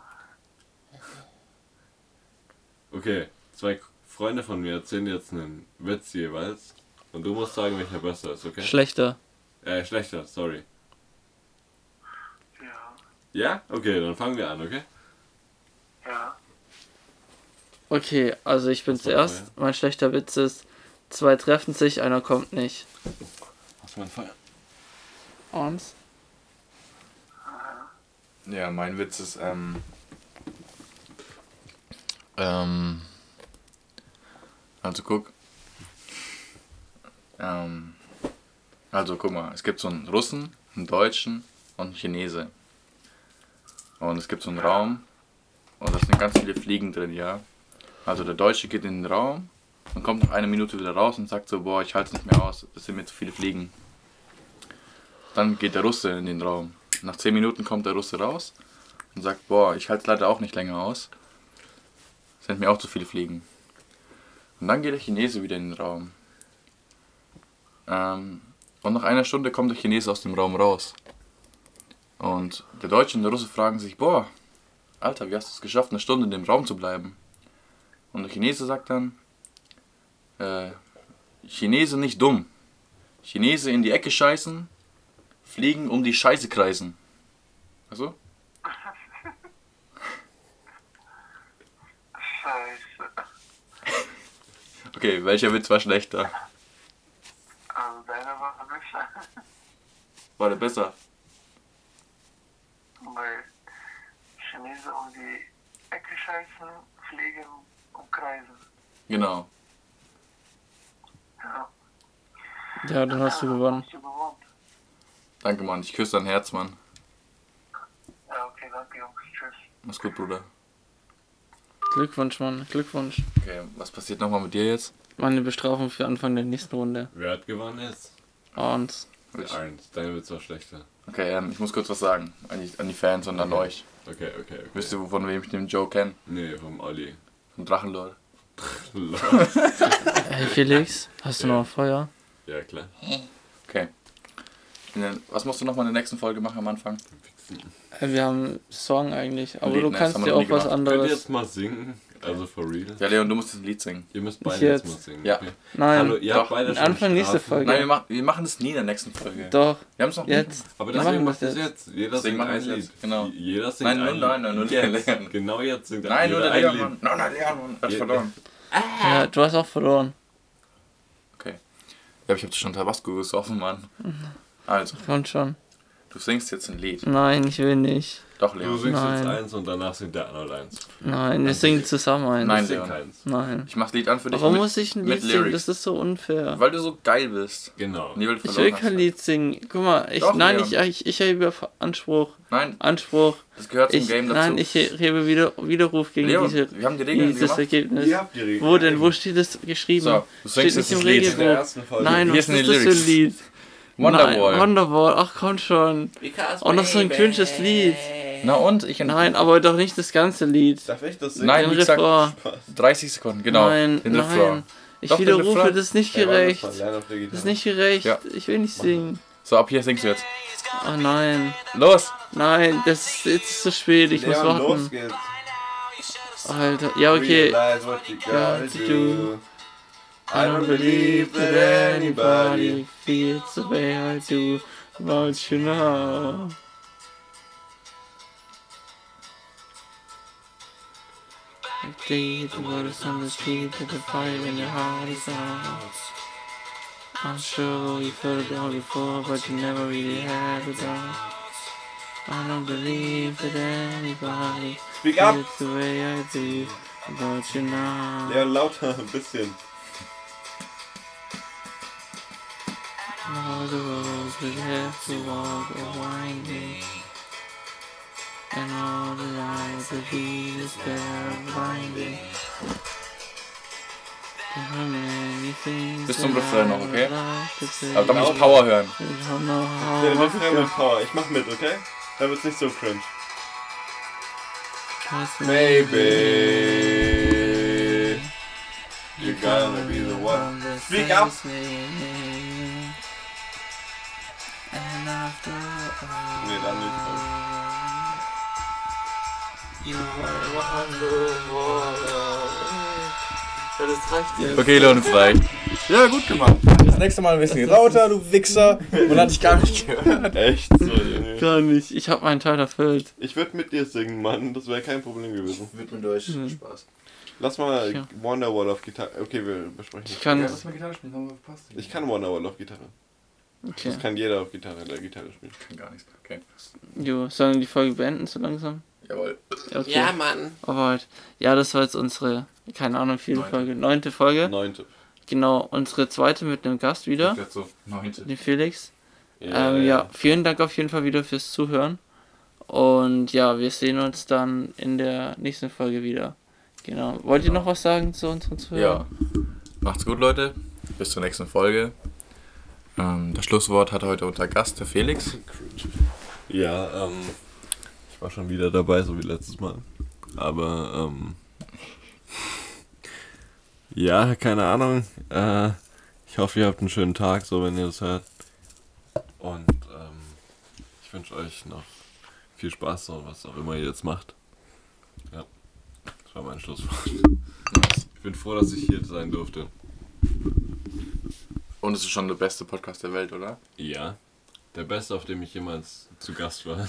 Okay, zwei Freunde von mir erzählen jetzt einen Witz jeweils. Und du musst sagen, welcher besser ist, okay? Schlechter. äh, schlechter, sorry. Ja, Ja? Okay, dann fangen wir an, okay? Ja. Okay, also ich bin zuerst. das Mein schlechter Witz ist, zwei treffen sich, einer kommt nicht. Hast du mein Feuer? Und? Ja, mein Witz ist, ähm. Ähm. Also guck. Ähm. Also guck mal, es gibt so einen Russen, einen Deutschen und einen Chinese. Und es gibt so einen Raum und da sind ganz viele Fliegen drin, ja. Also der Deutsche geht in den Raum und kommt nach einer Minute wieder raus und sagt so, boah, ich halte es nicht mehr aus, das sind mir zu viele Fliegen. Dann geht der Russe in den Raum. Nach 10 Minuten kommt der Russe raus und sagt, boah, ich halte es leider auch nicht länger aus. Es sind mir auch zu viele Fliegen. Und dann geht der Chinese wieder in den Raum. Ähm, und nach einer Stunde kommt der Chinese aus dem Raum raus. Und der Deutsche und der Russe fragen sich, boah, Alter, wie hast du es geschafft, eine Stunde in dem Raum zu bleiben? Und der Chinese sagt dann, äh, Chinese nicht dumm. Chinese in die Ecke scheißen, fliegen um die Scheiße kreisen. Also? Scheiße. Okay, welcher Witz war schlechter? Also deiner war besser. War der besser? Weil Chinesen um die Ecke scheißen, fliegen und kreisen. Genau. Ja. Ja, dann hast du gewonnen. Hast du gewonnen? Danke, Mann. Ich küsse dein Herz, Mann. Ja, okay, danke Jungs. Tschüss. Mach's gut, Bruder. Glückwunsch, Mann. Glückwunsch. Okay, was passiert nochmal mit dir jetzt? Meine Bestrafung für Anfang der nächsten Runde. Wer hat gewonnen jetzt? Und Ich. Eins. Deine Witz war schlechter. Okay, ähm, ich muss kurz was sagen. An die, an die Fans und an euch. Okay, okay, okay. Wisst ihr, von wem ich den Joe kenne? Nee, vom Olli. Von Drachenlord. hey Felix, hast du Ja. noch Feuer? ja, klar. Okay. Der, was musst du nochmal in der nächsten Folge machen am Anfang? Äh, Wir haben einen Song eigentlich, aber Lied, du kannst dir auch was gemacht. Könnt ihr anderes. jetzt mal singen? Also for real? Ja, Leon, du musst das Lied singen. Ihr müsst beide jetzt jetzt? mal singen. Ja. Okay. Nein, Hallo, ihr habt Doch. beide schon Anfang nächste. Folge. Nein, wir, mach, wir machen das nie in der nächsten Folge. doch, Wir haben es noch nie. jetzt. Aber Wir deswegen machen macht das das jetzt. Jeder Deswegen singt machen ein Lied. jetzt, genau. Jeder singt Nein, ein nein, nein, nur der jetzt. Leon. Genau jetzt singt Nein, nur der ein Leon, Mann. Lied. Nein, nein, Leon, Mann. Er hat Ja, verloren. Ja, du hast auch verloren. Okay. Ja, ich hab schon Tabasco gesoffen, Mann. Also, Kommt schon. du singst jetzt ein Lied. Nein, ich will nicht. Doch, Du Leon. singst jetzt Nein. eins und danach singt der Arnold eins. Nein, wir singen zusammen ein. Nein, Leon. keins. Nein. Ich mach das Lied an für dich. Warum mit, muss ich ein Lied singen? Lyrics. Das ist so unfair. Weil du so geil bist. Genau. Will Ich will kein. Lied singen. Guck mal, ich, Doch, nein, Leon. ich, ich, ich hebe Anspruch. Nein, Anspruch. das gehört zum Ich, Game dazu. nein, ich hebe wieder, Widerruf gegen Leon, diese, wir haben die Regeln dieses gemacht. Ergebnis. Ihr habt die Regeln. Wo denn? Wo steht das geschrieben? So, du steht singst nicht jetzt im Lied. Regelbuch. Nein, Hier was ist das für ein. Lied? Wonderwall. Nein, Wonderwall. Ach komm schon. Auch noch so ein cringes Lied. Na und? Ich Nein, aber doch nicht das ganze Lied. Darf ich das singen? Nein, Den gesagt, Refrain. 30 Sekunden, genau. Nein, den nein. Refrain. Ich Doch, widerrufe, das ist nicht gerecht. Das ist nicht gerecht. Ja. Ich will nicht singen. So, ab hier singst du jetzt. Oh nein. Los! Nein, das ist jetzt ist zu spät. Ich muss Leon, los warten. geht's. Alter. Ja, okay. Realize what you gotta Got to do. do. I don't believe that anybody feels the way I do about you now. They the waters on the street, but the fire in your heart is out. I'm sure you felt it all before, but you never really had it all. I don't believe that anybody Speak up! feels the way I do about you now. Leon, lauter, ein bisschen. All the roads we have to walk are winding And all the lights that lead us there are blinding Bis zum Refrain noch, okay? Aber da muss ich Power hören. Der I Refrain mit Power. Ich mach mit, okay? Dann wird's nicht so cringe. 'Cause Maybe you're gonna be the one. Speak up. Nee, dann nicht. Ja, das reicht jetzt. Okay, Leon, frei. Ja, gut gemacht. Das nächste Mal ein bisschen lauter, du Wichser. Man hat dich gar nicht [laughs] gehört. Echt so, Junge. Gar nicht. Ich habe meinen Teil erfüllt. Ich würde mit dir singen, Mann. Das wäre kein Problem gewesen. Wird mir durch. Mhm. Spaß. Lass mal Ja. Wonderwall auf Gitarre. Okay, wir besprechen. Ich kann. mal Gitarre spielen, haben wir verpasst. Ich kann Wonderwall auf Gitarre. Okay. Das kann jeder auf Gitarre, der Gitarre spielt. Kann gar nichts. Okay. Jo, sollen wir die Folge beenden so langsam? Jawohl. Okay. Ja, Mann. Alright. Ja, das war jetzt unsere, keine Ahnung, Neunte. Folge, neunte Folge. Neunte. Genau, unsere zweite mit einem Gast wieder, Jetzt so neunte. den Felix. ähm, ja, vielen Dank auf jeden Fall wieder fürs Zuhören. Und ja, wir sehen uns dann in der nächsten Folge wieder. Genau. Wollt ihr noch was sagen zu unseren Ja. Zuhörern? Macht's gut, Leute. Bis zur nächsten Folge. Ähm, das Schlusswort hat heute unser Gast, der Felix. Ja, ähm, ich war schon wieder dabei, so wie letztes Mal. Aber, ähm, ja, keine Ahnung. Äh, ich hoffe, ihr habt einen schönen Tag, so wenn ihr das hört. Und, ähm, ich wünsche euch noch viel Spaß, so was auch immer ihr jetzt macht. Ja, das war mein Schlusswort. Ich bin froh, dass ich hier sein durfte. Und es ist schon der beste Podcast der Welt, oder? Ja, der beste, auf dem ich jemals zu Gast war.